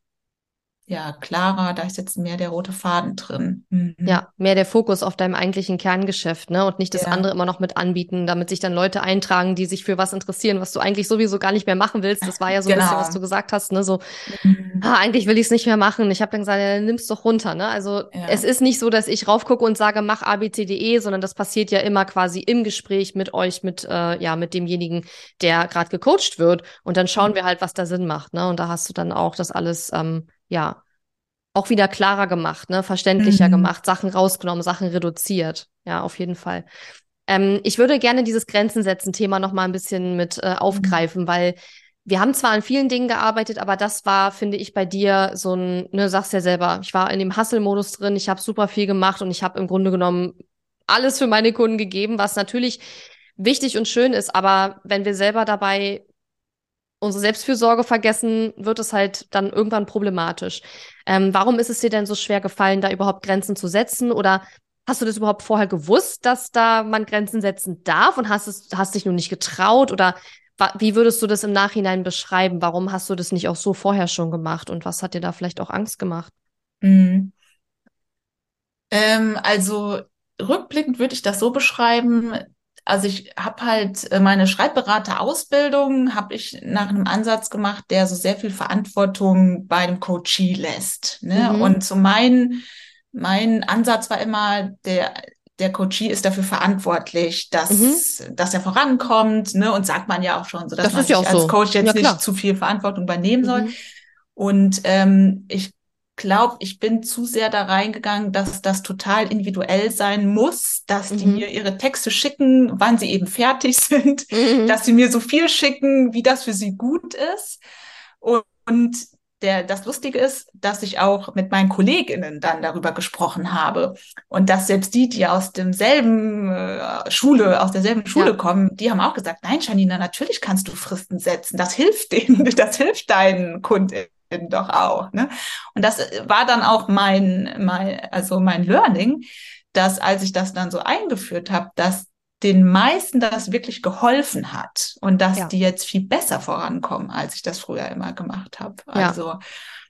ja klarer, da ist jetzt mehr der rote Faden drin. Mhm. Ja, mehr der Fokus auf deinem eigentlichen Kerngeschäft, ne? Und nicht das Ja. andere immer noch mit anbieten, damit sich dann Leute eintragen, die sich für was interessieren, was du eigentlich sowieso gar nicht mehr machen willst. Das war ja so ein bisschen, Genau. was du gesagt hast, ne? So, Mhm. ah, eigentlich will ich es nicht mehr machen. Ich habe dann gesagt, ja, nimm's doch runter, ne? Also Ja. es ist nicht so, dass ich raufgucke und sage, mach ABCDE, sondern das passiert ja immer quasi im Gespräch mit euch, mit äh, ja, mit demjenigen, der gerade gecoacht wird. Und dann schauen wir halt, was da Sinn macht, ne? Und da hast du dann auch das alles, ähm, ja, auch wieder klarer gemacht, ne? Verständlicher Mhm. gemacht, Sachen rausgenommen, Sachen reduziert. Ja, auf jeden Fall. Ähm, ich würde gerne dieses Grenzen setzen Thema noch mal ein bisschen mit äh, aufgreifen, weil wir haben zwar an vielen Dingen gearbeitet, aber das war, finde ich, bei dir so ein, ne, sagst ja selber, ich war in dem Hustle-Modus drin, ich habe super viel gemacht und ich habe im Grunde genommen alles für meine Kunden gegeben, was natürlich wichtig und schön ist, aber wenn wir selber dabei unsere Selbstfürsorge vergessen, wird es halt dann irgendwann problematisch. Ähm, warum ist es dir denn so schwer gefallen, da überhaupt Grenzen zu setzen? Oder hast du das überhaupt vorher gewusst, dass da man Grenzen setzen darf und hast es, hast dich nur nicht getraut? Oder wie würdest du das im Nachhinein beschreiben? Warum hast du das nicht auch so vorher schon gemacht? Und was hat dir da vielleicht auch Angst gemacht? Mhm. Ähm, also rückblickend würde ich das so beschreiben. Also ich habe halt äh, meine Schreibberaterausbildung habe ich nach einem Ansatz gemacht, der so sehr viel Verantwortung bei dem Coachee lässt. Ne? Mhm. Und so mein mein Ansatz war immer der der Coachee ist dafür verantwortlich, dass, mhm. dass er vorankommt, ne? Und sagt man ja auch schon, so dass das man sich ja als so. Coach jetzt ja, nicht zu viel Verantwortung übernehmen soll. Mhm. Und ähm, ich glaube, ich bin zu sehr da reingegangen, dass das total individuell sein muss, dass mhm. die mir ihre Texte schicken, wann sie eben fertig (laughs) sind, mhm. dass sie mir so viel schicken, wie das für sie gut ist. Und, und der, das Lustige ist, dass ich auch mit meinen KollegInnen dann darüber gesprochen habe. Und dass selbst die, die aus demselben äh, Schule, aus derselben Schule ja. kommen, die haben auch gesagt, nein, Janina, natürlich kannst du Fristen setzen. Das hilft denen, (laughs) das hilft deinen KundInnen doch auch. Ne? Und das war dann auch mein, mein, also mein Learning, dass als ich das dann so eingeführt habe, dass den meisten das wirklich geholfen hat und dass ja. die jetzt viel besser vorankommen, als ich das früher immer gemacht habe. Also, ja.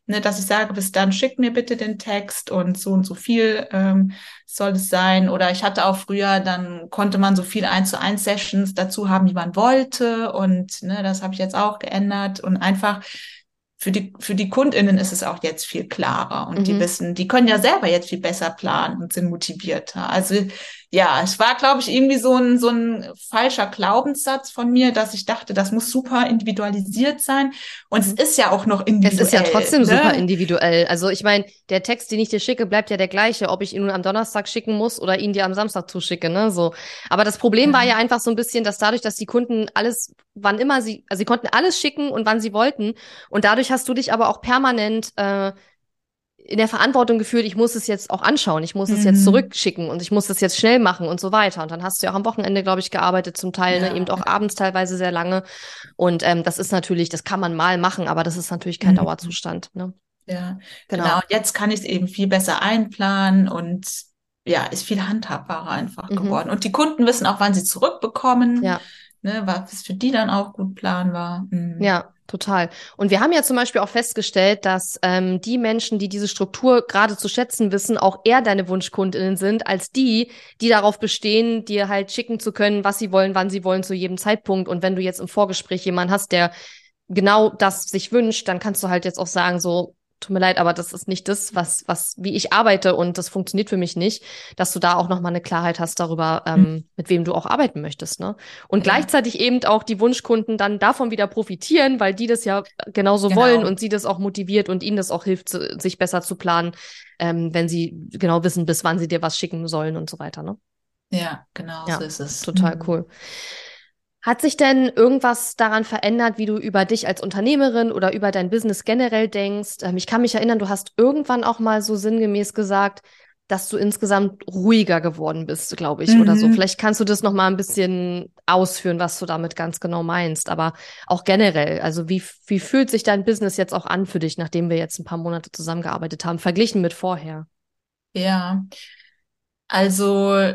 ne, dass ich sage, bis dann schickt mir bitte den Text und so und so viel ähm, soll es sein. Oder ich hatte auch früher, dann konnte man so viel eins zu eins Sessions dazu haben, wie man wollte. Und ne, das habe ich jetzt auch geändert und einfach für die, für die KundInnen ist es auch jetzt viel klarer und mhm. die wissen, die können ja selber jetzt viel besser planen und sind motivierter. Also ja, es war, glaube ich, irgendwie so ein, so ein falscher Glaubenssatz von mir, dass ich dachte, das muss super individualisiert sein. Und es mhm. ist ja auch noch individuell. Es ist ja trotzdem ne? super individuell. Also ich meine, der Text, den ich dir schicke, bleibt ja der gleiche, ob ich ihn nun am Donnerstag schicken muss oder ihn dir am Samstag zuschicke, ne? So. Aber das Problem ja. war ja einfach so ein bisschen, dass dadurch, dass die Kunden alles, wann immer sie, also sie konnten alles schicken und wann sie wollten. Und dadurch hast du dich aber auch permanent äh, in der Verantwortung gefühlt, ich muss es jetzt auch anschauen, ich muss mhm. es jetzt mhm. zurückschicken und ich muss es jetzt schnell machen und so weiter. Und dann hast du ja auch am Wochenende, glaube ich, gearbeitet, zum Teil, ne, ja. ne, eben auch abends teilweise sehr lange. Und ähm, das ist natürlich, das kann man mal machen, aber das ist natürlich kein mhm. Dauerzustand. Ne? Ja, genau. genau. Jetzt kann ich es eben viel besser einplanen und ja, ist viel handhabbarer einfach mhm. geworden. Und die Kunden wissen auch, wann sie zurückbekommen. Ja. Ne, was für die dann auch gut planbar. Mhm. Ja, Total. Und wir haben ja zum Beispiel auch festgestellt, dass ähm, die Menschen, die diese Struktur gerade zu schätzen wissen, auch eher deine Wunschkundinnen sind, als die, die darauf bestehen, dir halt schicken zu können, was sie wollen, wann sie wollen, zu jedem Zeitpunkt. Und wenn du jetzt im Vorgespräch jemanden hast, der genau das sich wünscht, dann kannst du halt jetzt auch sagen, so, tut mir leid, aber das ist nicht das, was, was, wie ich arbeite und das funktioniert für mich nicht, dass du da auch nochmal eine Klarheit hast darüber, ähm, mhm. mit wem du auch arbeiten möchtest, ne? Und ja. gleichzeitig eben auch die Wunschkunden dann davon wieder profitieren, weil die das ja genauso genau. wollen und sie das auch motiviert und ihnen das auch hilft, sich besser zu planen, ähm, wenn sie genau wissen, bis wann sie dir was schicken sollen und so weiter, ne? Ja, genau, ja, so ist es. Total mhm. Hat sich denn irgendwas daran verändert, wie du über dich als Unternehmerin oder über dein Business generell denkst? Ähm, ich kann mich erinnern, du hast irgendwann auch mal so sinngemäß gesagt, dass du insgesamt ruhiger geworden bist, glaube ich, mhm. oder so. Mhm. Vielleicht kannst du das noch mal ein bisschen ausführen, was du damit ganz genau meinst, aber auch generell, also wie, wie fühlt sich dein Business jetzt auch an für dich, nachdem wir jetzt ein paar Monate zusammengearbeitet haben, verglichen mit vorher? Ja, also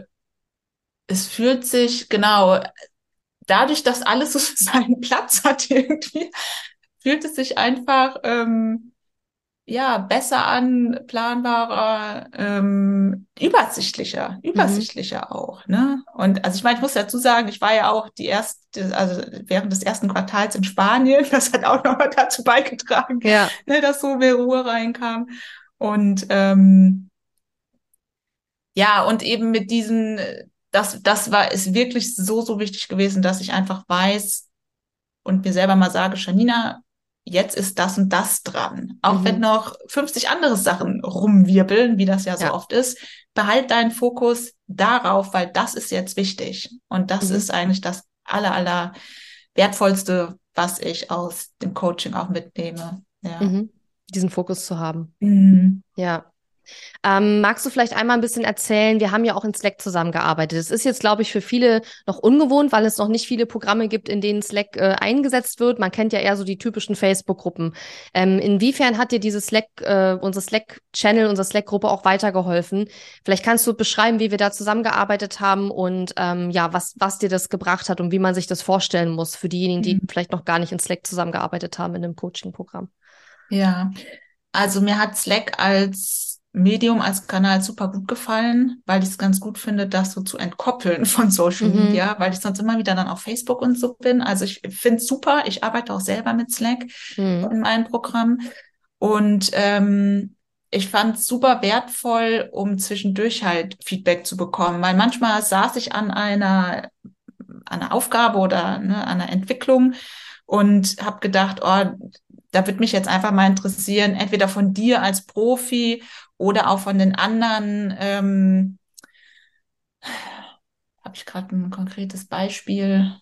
es fühlt sich genau dadurch, dass alles so (laughs) seinen Platz hat irgendwie, fühlt es sich einfach ähm, ja besser an, planbarer, ähm, übersichtlicher, mhm. übersichtlicher mhm. auch. Ne? Und also ich meine, ich muss dazu sagen, ich war ja auch die erste, also während des ersten Quartals in Spanien, (laughs) das hat auch noch mal dazu beigetragen, ja. ne, dass so mehr Ruhe reinkam. Und ähm, ja, und eben mit diesen das, das war, ist wirklich so, so wichtig gewesen, dass ich einfach weiß und mir selber mal sage, Janina, jetzt ist das und das dran. Auch mhm. wenn noch 50 andere Sachen rumwirbeln, wie das ja so ja. oft ist, behalt deinen Fokus darauf, weil das ist jetzt wichtig. Und das mhm. ist eigentlich das aller, aller wertvollste, was ich aus dem Coaching auch mitnehme. Ja. Mhm. Diesen Fokus zu haben. Mhm. Ja. Ähm, magst du vielleicht einmal ein bisschen erzählen? Wir haben ja auch in Slack zusammengearbeitet. Es ist jetzt, glaube ich, für viele noch ungewohnt, weil es noch nicht viele Programme gibt, in denen Slack äh, eingesetzt wird. Man kennt ja eher so die typischen Facebook-Gruppen. Ähm, inwiefern hat dir dieses Slack, äh, unser Slack-Channel, unsere Slack-Gruppe auch weitergeholfen? Vielleicht kannst du beschreiben, wie wir da zusammengearbeitet haben und ähm, ja, was, was dir das gebracht hat und wie man sich das vorstellen muss für diejenigen, die mhm. vielleicht noch gar nicht in Slack zusammengearbeitet haben in einem Coaching-Programm. Ja, also mir hat Slack als Medium als Kanal super gut gefallen, weil ich es ganz gut finde, das so zu entkoppeln (laughs) von Social mhm. Media, weil ich sonst immer wieder dann auf Facebook und so bin. Also ich finde es super. Ich arbeite auch selber mit Slack mhm. in meinem Programm. Und ähm, ich fand es super wertvoll, um zwischendurch halt Feedback zu bekommen, weil manchmal saß ich an einer, einer Aufgabe oder ne, an einer Entwicklung und habe gedacht, oh, da wird mich jetzt einfach mal interessieren, entweder von dir als Profi oder auch von den anderen. Ähm, (sighs) habe ich gerade ein konkretes Beispiel?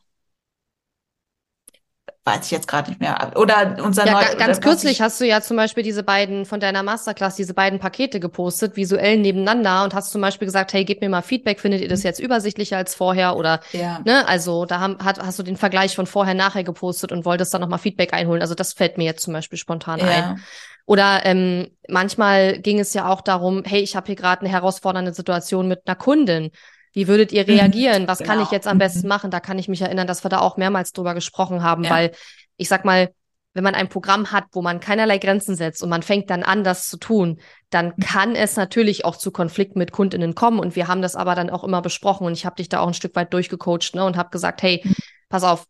Weiß ich jetzt gerade nicht mehr. Oder unser ja, neu, ganz kürzlich hast du ja zum Beispiel diese beiden von deiner Masterclass, diese beiden Pakete gepostet, visuell nebeneinander und hast zum Beispiel gesagt, hey, gib mir mal Feedback, findet ihr das mhm. jetzt übersichtlicher als vorher? Oder ja. ne, also da haben, hat, hast du den Vergleich von vorher nachher gepostet und wolltest dann nochmal Feedback einholen. Also das fällt mir jetzt zum Beispiel spontan ja. ein. Oder ähm, manchmal ging es ja auch darum, hey, ich habe hier gerade eine herausfordernde Situation mit einer Kundin. Wie würdet ihr mhm. reagieren? Was genau. kann ich jetzt am besten mhm. machen? Da kann ich mich erinnern, dass wir da auch mehrmals drüber gesprochen haben, ja. weil ich sag mal, wenn man ein Programm hat, wo man keinerlei Grenzen setzt und man fängt dann an, das zu tun, dann mhm. kann es natürlich auch zu Konflikten mit Kundinnen kommen. Und wir haben das aber dann auch immer besprochen und ich habe dich da auch ein Stück weit durchgecoacht ne, und habe gesagt, hey, pass auf,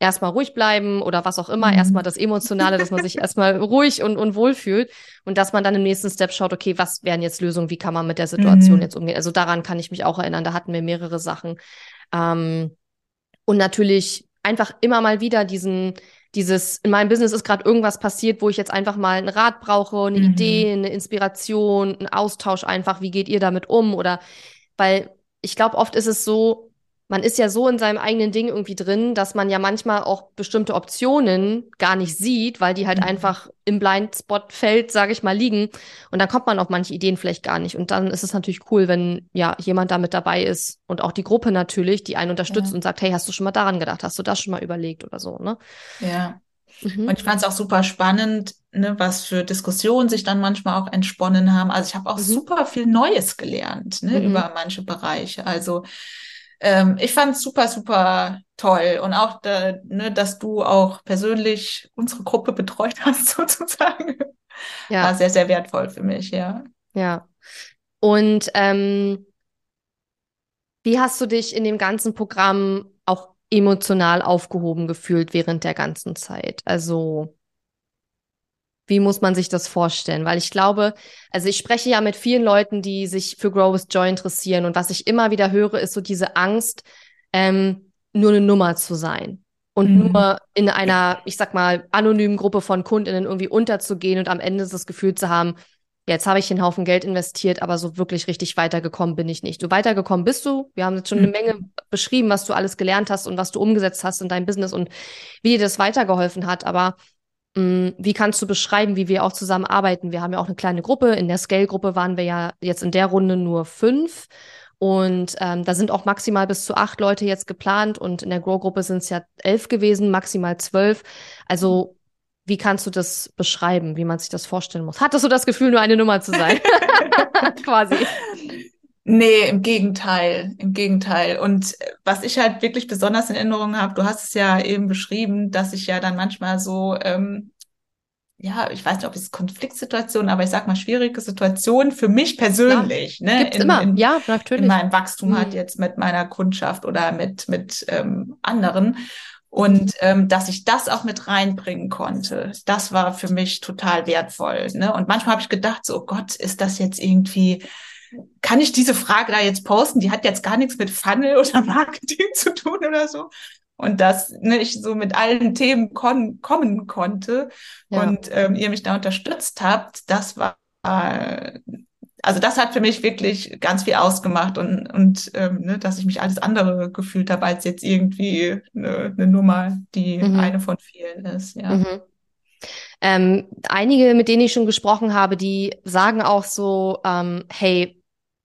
erstmal ruhig bleiben oder was auch immer, mhm. erstmal das Emotionale, dass man sich (laughs) erstmal ruhig und, und wohl fühlt und dass man dann im nächsten Step schaut, okay, was wären jetzt Lösungen, wie kann man mit der Situation mhm. jetzt umgehen? Also daran kann ich mich auch erinnern, da hatten wir mehrere Sachen. Ähm, und natürlich einfach immer mal wieder diesen, dieses, in meinem Business ist gerade irgendwas passiert, wo ich jetzt einfach mal einen Rat brauche, eine mhm. Idee, eine Inspiration, einen Austausch einfach, wie geht ihr damit um? Oder weil ich glaube, oft ist es so, man ist ja so in seinem eigenen Ding irgendwie drin, dass man ja manchmal auch bestimmte Optionen gar nicht sieht, weil die halt mhm. einfach im Blindspot-Feld, sage ich mal, liegen. Und dann kommt man auf manche Ideen vielleicht gar nicht. Und dann ist es natürlich cool, wenn ja jemand da mit dabei ist und auch die Gruppe natürlich, die einen unterstützt ja. und sagt, hey, hast du schon mal daran gedacht? Hast du das schon mal überlegt oder so, ne? Ja. Mhm. Und ich fand es auch super spannend, ne, was für Diskussionen sich dann manchmal auch entsponnen haben. Also ich habe auch mhm. super viel Neues gelernt ne, mhm. über manche Bereiche. Also ähm, ich fand es super, super toll. Und auch, da, ne, dass du auch persönlich unsere Gruppe betreut (laughs) hast, sozusagen. Ja. War sehr, sehr wertvoll für mich, ja. Ja. Und ähm, wie hast du dich in dem ganzen Programm auch emotional aufgehoben gefühlt während der ganzen Zeit? Also wie muss man sich das vorstellen? Weil ich glaube, also ich spreche ja mit vielen Leuten, die sich für Grow with Joy interessieren und was ich immer wieder höre, ist so diese Angst, ähm, nur eine Nummer zu sein und mhm. nur in einer, ich sag mal, anonymen Gruppe von Kundinnen irgendwie unterzugehen und am Ende das Gefühl zu haben, jetzt habe ich einen Haufen Geld investiert, aber so wirklich richtig weitergekommen bin ich nicht. Du weitergekommen bist du. Wir haben jetzt schon mhm. eine Menge beschrieben, was du alles gelernt hast und was du umgesetzt hast in deinem Business und wie dir das weitergeholfen hat. Aber wie kannst du beschreiben, wie wir auch zusammen arbeiten? Wir haben ja auch eine kleine Gruppe. In der Scale-Gruppe waren wir ja jetzt in der Runde nur fünf. Und ähm, da sind auch maximal bis zu acht Leute jetzt geplant. Und in der Grow-Gruppe sind es ja elf gewesen, maximal zwölf. Also wie kannst du das beschreiben, wie man sich das vorstellen muss? Hattest du das Gefühl, nur eine Nummer zu sein? (laughs) (laughs) Quasi. Nee, im Gegenteil, im Gegenteil. Und was ich halt wirklich besonders in Erinnerung habe, du hast es ja eben beschrieben, dass ich ja dann manchmal so, ähm, ja, ich weiß nicht, ob es Konfliktsituationen, aber ich sag mal schwierige Situationen für mich persönlich, ja, ne? Gibt's in, immer, in, ja, natürlich. In meinem Wachstum mhm. halt jetzt mit meiner Kundschaft oder mit, mit ähm, anderen. Und ähm, dass ich das auch mit reinbringen konnte, das war für mich total wertvoll. Ne? Und manchmal habe ich gedacht, so, oh Gott, ist das jetzt irgendwie kann ich diese Frage da jetzt posten? Die hat jetzt gar nichts mit Funnel oder (laughs) Marketing zu tun oder so. Und dass ne, ich so mit allen Themen kon kommen konnte ja. und ähm, ihr mich da unterstützt habt, das war, äh, also das hat für mich wirklich ganz viel ausgemacht und, und ähm, ne, dass ich mich alles andere gefühlt habe, als jetzt irgendwie eine, eine Nummer, die mhm. eine von vielen ist. Ja. Mhm. Ähm, einige, mit denen ich schon gesprochen habe, die sagen auch so, ähm, hey,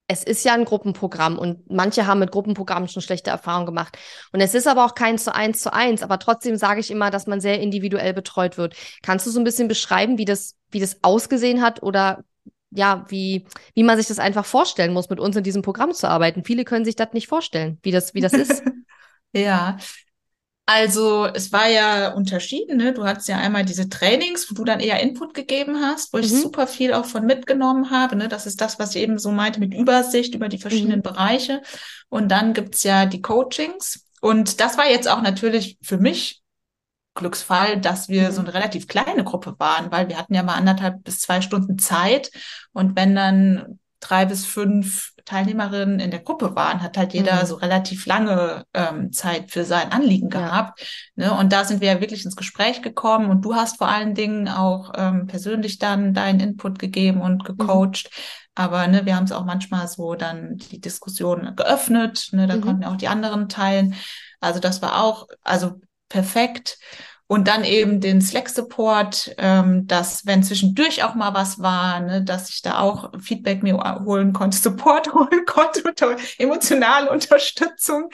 es ist ja ein Gruppenprogramm und manche haben mit Gruppenprogrammen schon schlechte Erfahrungen gemacht. Und es ist aber auch kein zu eins zu eins, aber trotzdem sage ich immer, dass man sehr individuell betreut wird. Kannst du so ein bisschen beschreiben, wie das, wie das ausgesehen hat oder ja, wie, wie man sich das einfach vorstellen muss, mit uns in diesem Programm zu arbeiten? Viele können sich das nicht vorstellen, wie das, wie das ist. (laughs) ja. Also es war ja unterschieden, ne? Du hattest ja einmal diese Trainings, wo du dann eher Input gegeben hast, wo ich Mhm. super viel auch von mitgenommen habe. Ne? Das ist das, was ich eben so meinte mit Übersicht über die verschiedenen Mhm. Bereiche. Und dann gibt's ja die Coachings. Und das war jetzt auch natürlich für mich Glücksfall, dass wir so Mhm. eine relativ kleine Gruppe waren, weil wir hatten ja mal anderthalb bis zwei Stunden Zeit. Und wenn dann drei bis fünf Teilnehmerinnen in der Gruppe waren, hat halt jeder Mhm. so relativ lange ähm, Zeit für sein Anliegen Ja. gehabt. Ne? Und da sind wir ja wirklich ins Gespräch gekommen und du hast vor allen Dingen auch ähm, persönlich dann deinen Input gegeben und Mhm. gecoacht. Aber ne, wir haben es auch manchmal so dann die Diskussion geöffnet. Ne? Da Mhm. konnten auch die anderen teilen. Also das war auch also perfekt. Und dann eben den Slack-Support, ähm, dass wenn zwischendurch auch mal was war, ne, dass ich da auch Feedback mir holen konnte, (laughs) Support holen konnte, emotionale Unterstützung.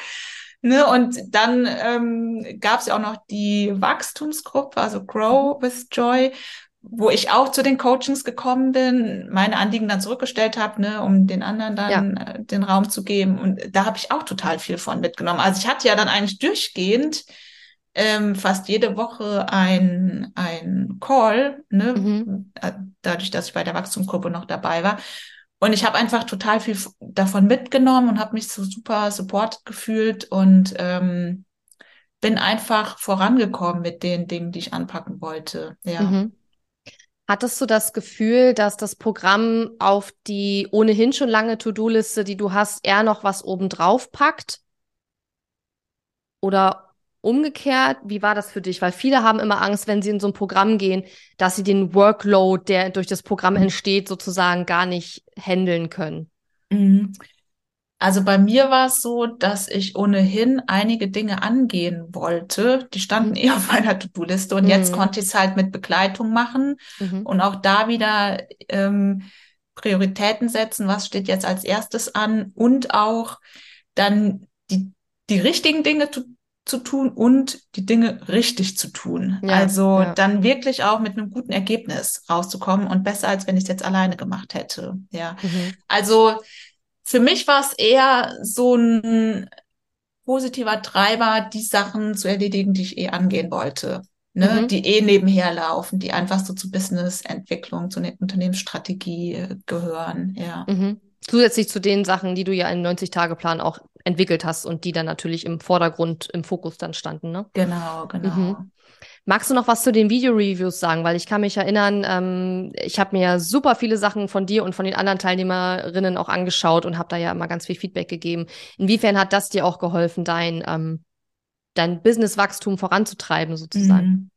Ne, und dann ähm, gab es ja auch noch die Wachstumsgruppe, also Grow with Joy, wo ich auch zu den Coachings gekommen bin, meine Anliegen dann zurückgestellt habe, ne, um den anderen dann äh, den Raum zu geben. Und da habe ich auch total viel von mitgenommen. Also ich hatte ja dann eigentlich durchgehend ähm, fast jede Woche ein, ein Call, ne, Mhm. äh, dadurch, dass ich bei der Wachstumsgruppe noch dabei war. Und ich habe einfach total viel davon mitgenommen und habe mich so super supported gefühlt und ähm, bin einfach vorangekommen mit den Dingen, die ich anpacken wollte. Ja. Mhm. Hattest du das Gefühl, dass das Programm auf die ohnehin schon lange To-Do-Liste, die du hast, eher noch was obendrauf packt? Oder umgekehrt, wie war das für dich? Weil viele haben immer Angst, wenn sie in so ein Programm gehen, dass sie den Workload, der durch das Programm entsteht, sozusagen gar nicht handeln können. Mhm. Also bei mir war es so, dass ich ohnehin einige Dinge angehen wollte. Die standen Mhm. (laughs) eher auf meiner To-Do-Liste und jetzt Mhm. konnte ich es halt mit Begleitung machen Mhm. und auch da wieder ähm, Prioritäten setzen. Was steht jetzt als erstes an und auch dann die, die richtigen Dinge zu, zu tun und die Dinge richtig zu tun. Ja, Also ja. dann wirklich auch mit einem guten Ergebnis rauszukommen und besser, als wenn ich es jetzt alleine gemacht hätte. Ja. Mhm. Also für mich war es eher so ein positiver Treiber, die Sachen zu erledigen, die ich eh angehen wollte. Ne, Mhm. die eh nebenher laufen, die einfach so zur Business-Entwicklung, zu einer Unternehmensstrategie äh, gehören, ja. Mhm. Zusätzlich zu den Sachen, die du ja im 90-Tage-Plan auch entwickelt hast und die dann natürlich im Vordergrund, im Fokus dann standen, ne? Genau, genau. Mhm. Magst du noch was zu den Video-Reviews sagen? Weil ich kann mich erinnern, ähm, ich habe mir super viele Sachen von dir und von den anderen Teilnehmerinnen auch angeschaut und habe da ja immer ganz viel Feedback gegeben. Inwiefern hat das dir auch geholfen, dein, ähm, dein Business-Wachstum voranzutreiben, sozusagen? Mhm.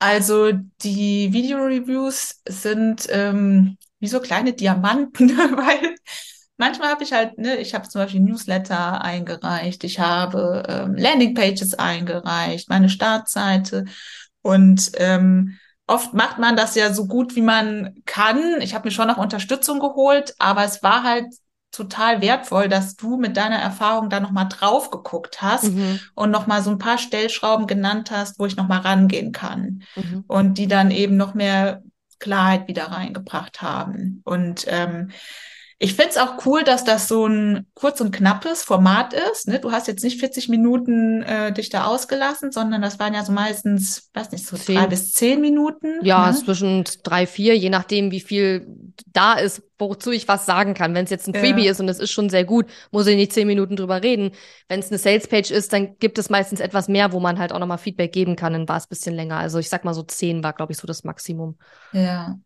Also die Video-Reviews sind ähm, wie so kleine Diamanten, (laughs) weil manchmal habe ich halt, ne, ich habe zum Beispiel Newsletter eingereicht, ich habe ähm, Landingpages eingereicht, meine Startseite und ähm, oft macht man das ja so gut, wie man kann. Ich habe mir schon noch Unterstützung geholt, aber es war halt total wertvoll, dass du mit deiner Erfahrung da nochmal drauf geguckt hast Mhm. und nochmal so ein paar Stellschrauben genannt hast, wo ich nochmal rangehen kann Mhm. und die dann eben noch mehr Klarheit wieder reingebracht haben. Und ähm, ich find's auch cool, dass das so ein kurz und knappes Format ist. Ne? Du hast jetzt nicht 40 Minuten äh, dich da ausgelassen, sondern das waren ja so meistens, weiß nicht, so Zehn. drei bis zehn Minuten. Ja, ne? zwischen drei, vier, je nachdem, wie viel da ist, wozu ich was sagen kann. Wenn es jetzt ein Ja. Freebie ist und es ist schon sehr gut, muss ich nicht zehn Minuten drüber reden. Wenn es eine Salespage ist, dann gibt es meistens etwas mehr, wo man halt auch nochmal Feedback geben kann. Dann war es ein bisschen länger. Also ich sag mal so zehn war, glaube ich, so das Maximum. Ja.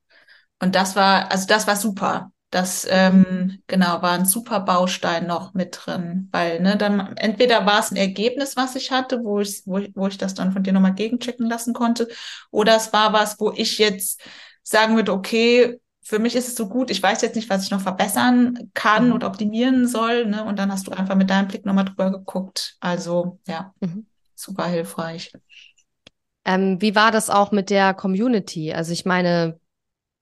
Und das war, also das war super. Das, ähm, genau, war ein super Baustein noch mit drin, weil, ne, dann entweder war es ein Ergebnis, was ich hatte, wo ich, wo ich, wo ich das dann von dir nochmal gegenchecken lassen konnte, oder es war was, wo ich jetzt sagen würde, okay, für mich ist es so gut, ich weiß jetzt nicht, was ich noch verbessern kann Mhm. oder optimieren soll, ne, und dann hast du einfach mit deinem Blick nochmal drüber geguckt. Also, ja, Mhm. super hilfreich. Ähm, wie war das auch mit der Community? Also ich meine,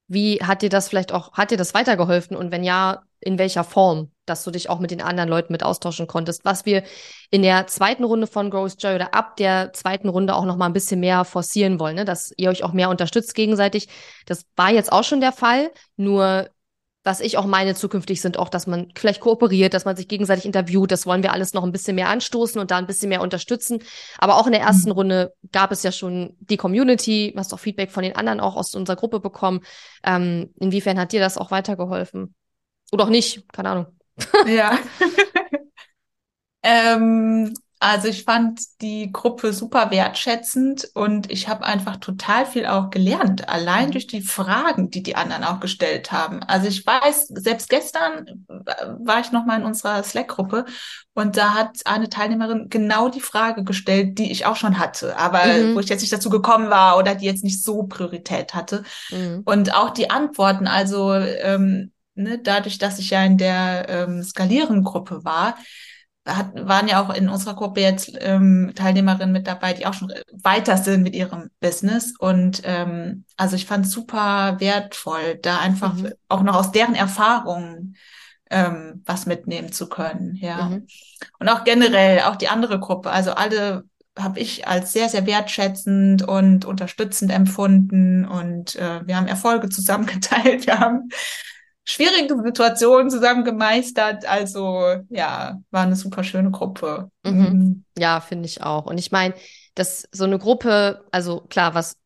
wie hat dir das vielleicht auch, hat dir das weitergeholfen? Und wenn ja, in welcher Form, dass du dich auch mit den anderen Leuten mit austauschen konntest? Was wir in der zweiten Runde von Growth Joy oder ab der zweiten Runde auch noch mal ein bisschen mehr forcieren wollen, ne? dass ihr euch auch mehr unterstützt gegenseitig. Das war jetzt auch schon der Fall, nur was ich auch meine zukünftig sind auch, dass man vielleicht kooperiert, dass man sich gegenseitig interviewt. Das wollen wir alles noch ein bisschen mehr anstoßen und da ein bisschen mehr unterstützen. Aber auch in der ersten mhm. Runde gab es ja schon die Community, hast auch Feedback von den anderen auch aus unserer Gruppe bekommen. Ähm, inwiefern hat dir das auch weitergeholfen? Oder auch nicht, keine Ahnung. Ja. (laughs) (laughs) ähm, also ich fand die Gruppe super wertschätzend und ich habe einfach total viel auch gelernt, allein durch die Fragen, die die anderen auch gestellt haben. Also ich weiß, selbst gestern war ich noch mal in unserer Slack-Gruppe und da hat eine Teilnehmerin genau die Frage gestellt, die ich auch schon hatte, aber mhm. wo ich jetzt nicht dazu gekommen war oder die jetzt nicht so Priorität hatte. Mhm. Und auch die Antworten, also ähm, ne, dadurch, dass ich ja in der ähm, Skalieren-Gruppe war, hat, waren ja auch in unserer Gruppe jetzt ähm, Teilnehmerinnen mit dabei, die auch schon weiter sind mit ihrem Business. Und ähm, also ich fand es super wertvoll, da einfach mhm. auch noch aus deren Erfahrungen ähm, was mitnehmen zu können. Ja. Mhm. Und auch generell, auch die andere Gruppe, also alle habe ich als sehr, sehr wertschätzend und unterstützend empfunden und äh, wir haben Erfolge (laughs) zusammengeteilt. Wir haben schwierige Situationen zusammen gemeistert. Also ja, war eine super schöne Gruppe. Mhm. Mhm. Ja, finde ich auch. Und ich meine, dass so eine Gruppe, also klar, was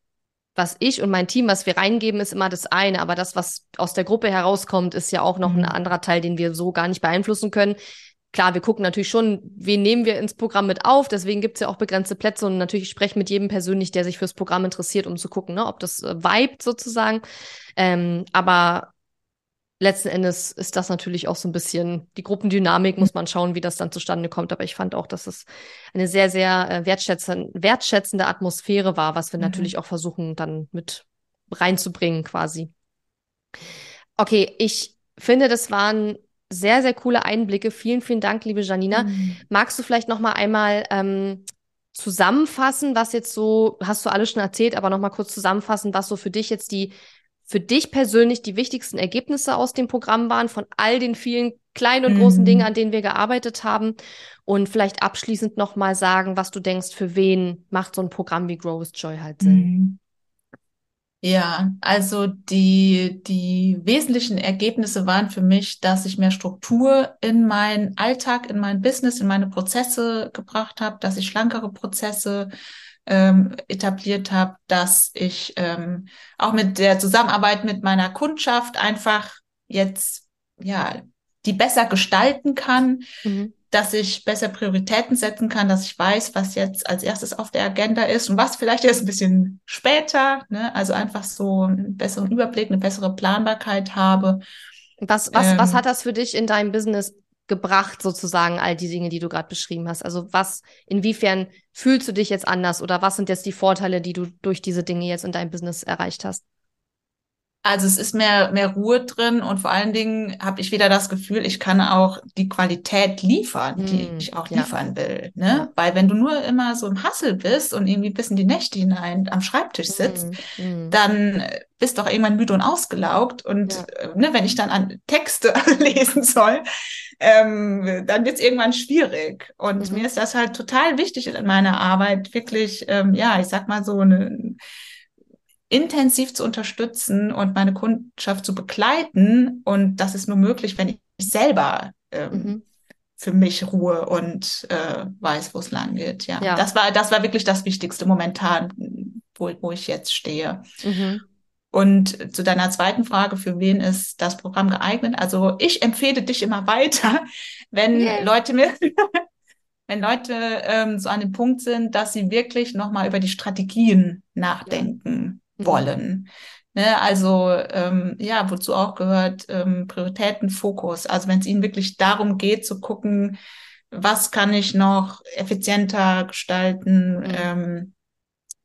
was ich und mein Team, was wir reingeben, ist immer das eine, aber das, was aus der Gruppe herauskommt, ist ja auch noch mhm. ein anderer Teil, den wir so gar nicht beeinflussen können. Klar, wir gucken natürlich schon, wen nehmen wir ins Programm mit auf, deswegen gibt's ja auch begrenzte Plätze und natürlich spreche mit jedem persönlich, der sich fürs Programm interessiert, um zu gucken, ne, ob das äh, vibet sozusagen. Ähm, aber letzten Endes ist das natürlich auch so ein bisschen die Gruppendynamik, muss man schauen, wie das dann zustande kommt. Aber ich fand auch, dass es eine sehr, sehr äh, wertschätzende, wertschätzende Atmosphäre war, was wir mhm. natürlich auch versuchen, dann mit reinzubringen quasi. Okay, ich finde, das waren sehr, sehr coole Einblicke. Vielen, vielen Dank, liebe Janina. Mhm. Magst du vielleicht noch mal einmal ähm, zusammenfassen, was jetzt so, hast du alles schon erzählt, aber noch mal kurz zusammenfassen, was so für dich jetzt die für dich persönlich die wichtigsten Ergebnisse aus dem Programm waren, von all den vielen kleinen und großen mhm. Dingen, an denen wir gearbeitet haben. Und vielleicht abschließend nochmal sagen, was du denkst, für wen macht so ein Programm wie Grow with Joy halt Sinn? Mhm. Ja, also die, die wesentlichen Ergebnisse waren für mich, dass ich mehr Struktur in meinen Alltag, in mein Business, in meine Prozesse gebracht habe, dass ich schlankere Prozesse ähm, etabliert habe, dass ich ähm, auch mit der Zusammenarbeit mit meiner Kundschaft einfach jetzt ja die besser gestalten kann, mhm. dass ich besser Prioritäten setzen kann, dass ich weiß, was jetzt als erstes auf der Agenda ist und was vielleicht erst ein bisschen später, ne? also einfach so einen besseren Überblick, eine bessere Planbarkeit habe. Was, was, ähm, was hat das für dich in deinem Business gebracht, sozusagen, all die Dinge, die du gerade beschrieben hast? Also was, inwiefern fühlst du dich jetzt anders oder was sind jetzt die Vorteile, die du durch diese Dinge jetzt in deinem Business erreicht hast? Also es ist mehr, mehr Ruhe drin und vor allen Dingen habe ich wieder das Gefühl, ich kann auch die Qualität liefern, die hm, ich auch ja. liefern will. Ne? Ja. Weil wenn du nur immer so im Hassel bist und irgendwie bis in die Nächte hinein am Schreibtisch hm, sitzt, hm. dann bist doch irgendwann müde und ausgelaugt. Und ja. Äh, ne, wenn ich dann an Texte (laughs) lesen soll, ähm, dann wird es irgendwann schwierig. Und mhm. mir ist das halt total wichtig in meiner Arbeit, wirklich, ähm, ja, ich sag mal so eine intensiv zu unterstützen und meine Kundschaft zu begleiten. Und das ist nur möglich, wenn ich selber ähm, mhm. für mich Ruhe und äh, weiß, wo es lang geht. Ja. ja. das war das war wirklich das Wichtigste momentan, wo, wo ich jetzt stehe. Mhm. Und zu deiner zweiten Frage, für wen ist das Programm geeignet? Also ich empfehle dich immer weiter, (laughs) wenn yeah. Leute mir (laughs) wenn Leute ähm, so an dem Punkt sind, dass sie wirklich nochmal über die Strategien nachdenken. Wollen. Ne, also ähm, ja, wozu auch gehört ähm, Prioritäten, Fokus. Also wenn es ihnen wirklich darum geht zu gucken, was kann ich noch effizienter gestalten, mhm. ähm,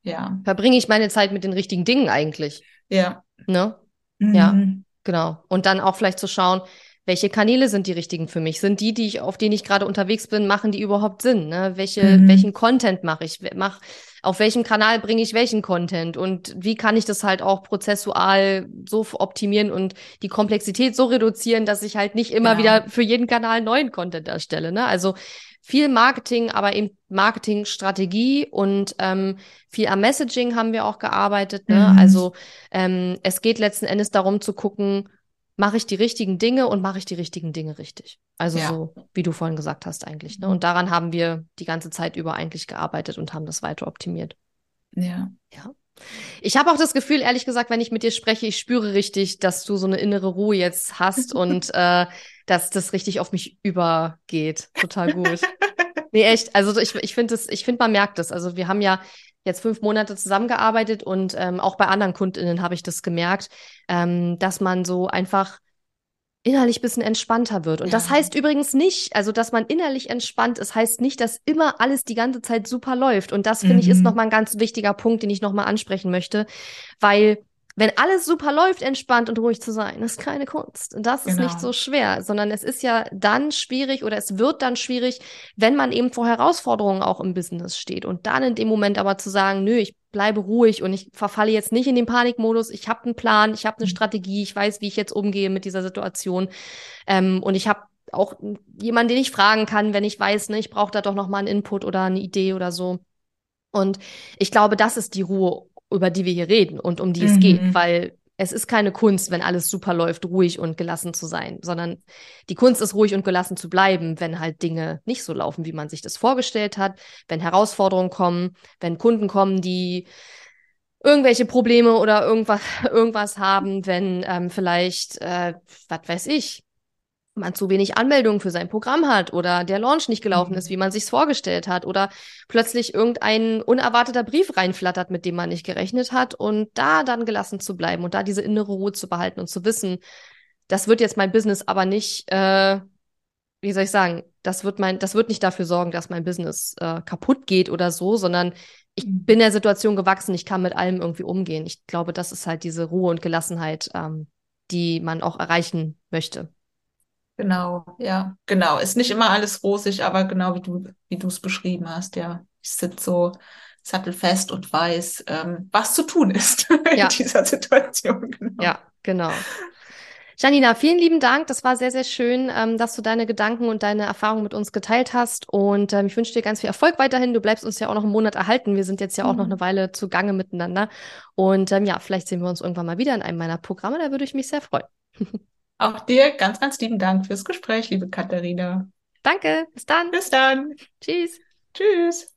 ja. Verbringe ich meine Zeit mit den richtigen Dingen eigentlich? Ja. Ne? Mhm. Ja, genau. Und dann auch vielleicht zu schauen, welche Kanäle sind die richtigen für mich? Sind die, die ich, auf denen ich gerade unterwegs bin, machen die überhaupt Sinn? Ne? Welche, mhm. welchen Content mache ich? Mach, auf welchem Kanal bringe ich welchen Content? Und wie kann ich das halt auch prozessual so optimieren und die Komplexität so reduzieren, dass ich halt nicht immer ja. wieder für jeden Kanal neuen Content erstelle? Ne? Also viel Marketing, aber eben Marketingstrategie und ähm, viel am Messaging haben wir auch gearbeitet. Ne? Mhm. Also ähm, es geht letzten Endes darum zu gucken, mache ich die richtigen Dinge und mache ich die richtigen Dinge richtig. Also ja. so, wie du vorhin gesagt hast eigentlich. Ne? Und daran haben wir die ganze Zeit über eigentlich gearbeitet und haben das weiter optimiert. Ja. Ja. Ich habe auch das Gefühl, ehrlich gesagt, wenn ich mit dir spreche, ich spüre richtig, dass du so eine innere Ruhe jetzt hast (laughs) und äh, dass das richtig auf mich übergeht. Total gut. (laughs) nee, echt. Also ich, ich finde ich finde, man merkt es. Also wir haben ja jetzt fünf Monate zusammengearbeitet und ähm, auch bei anderen KundInnen habe ich das gemerkt, ähm, dass man so einfach innerlich bisschen entspannter wird. Und ja. das heißt übrigens nicht, also dass man innerlich entspannt ist, heißt nicht, dass immer alles die ganze Zeit super läuft. Und das finde mhm. ich ist mhm. nochmal ein ganz wichtiger Punkt, den ich nochmal ansprechen möchte, weil wenn alles super läuft, entspannt und ruhig zu sein, ist keine Kunst. Das genau. ist nicht genau. so schwer, sondern es ist ja dann schwierig oder es wird dann schwierig, wenn man eben vor Herausforderungen auch im Business steht. Und dann in dem Moment aber zu sagen, nö, ich bleibe ruhig und ich verfalle jetzt nicht in den Panikmodus. Ich habe einen Plan, ich habe eine mhm. Strategie, ich weiß, wie ich jetzt umgehe mit dieser Situation. Ähm, und ich habe auch jemanden, den ich fragen kann, wenn ich weiß, ne, ich brauche da doch noch mal einen Input oder eine Idee oder so. Und ich glaube, das ist die Ruhe über die wir hier reden und um die mhm. es geht, weil es ist keine Kunst, wenn alles super läuft, ruhig und gelassen zu sein, sondern die Kunst ist ruhig und gelassen zu bleiben, wenn halt Dinge nicht so laufen, wie man sich das vorgestellt hat, wenn Herausforderungen kommen, wenn Kunden kommen, die irgendwelche Probleme oder irgendwas, (laughs) irgendwas haben, wenn ähm, vielleicht, äh, was weiß ich, man zu wenig Anmeldungen für sein Programm hat oder der Launch nicht gelaufen mhm. ist, wie man sich's vorgestellt hat oder plötzlich irgendein unerwarteter Brief reinflattert, mit dem man nicht gerechnet hat und da dann gelassen zu bleiben und da diese innere Ruhe zu behalten und zu wissen, das wird jetzt mein Business aber nicht, äh, wie soll ich sagen, das wird mein, das wird nicht dafür sorgen, dass mein Business äh, kaputt geht oder so, sondern ich mhm. bin der Situation gewachsen, ich kann mit allem irgendwie umgehen. Ich glaube, das ist halt diese Ruhe und Gelassenheit, ähm, die man auch erreichen möchte. Genau, ja, genau. Ist nicht immer alles rosig, aber genau wie du, wie du es beschrieben hast, ja. Ich sitze so sattelfest und weiß, ähm, was zu tun ist (laughs) ja. in dieser Situation. Genau. Ja, genau. Janina, vielen lieben Dank. Das war sehr, sehr schön, ähm, dass du deine Gedanken und deine Erfahrungen mit uns geteilt hast. Und ähm, ich wünsche dir ganz viel Erfolg weiterhin. Du bleibst uns ja auch noch einen Monat erhalten. Wir sind jetzt ja auch mhm. noch eine Weile zugange miteinander. Und ähm, ja, vielleicht sehen wir uns irgendwann mal wieder in einem meiner Programme. Da würde ich mich sehr freuen. (laughs) Auch dir ganz, ganz lieben Dank fürs Gespräch, liebe Katharina. Danke, bis dann. Bis dann. Tschüss. Tschüss.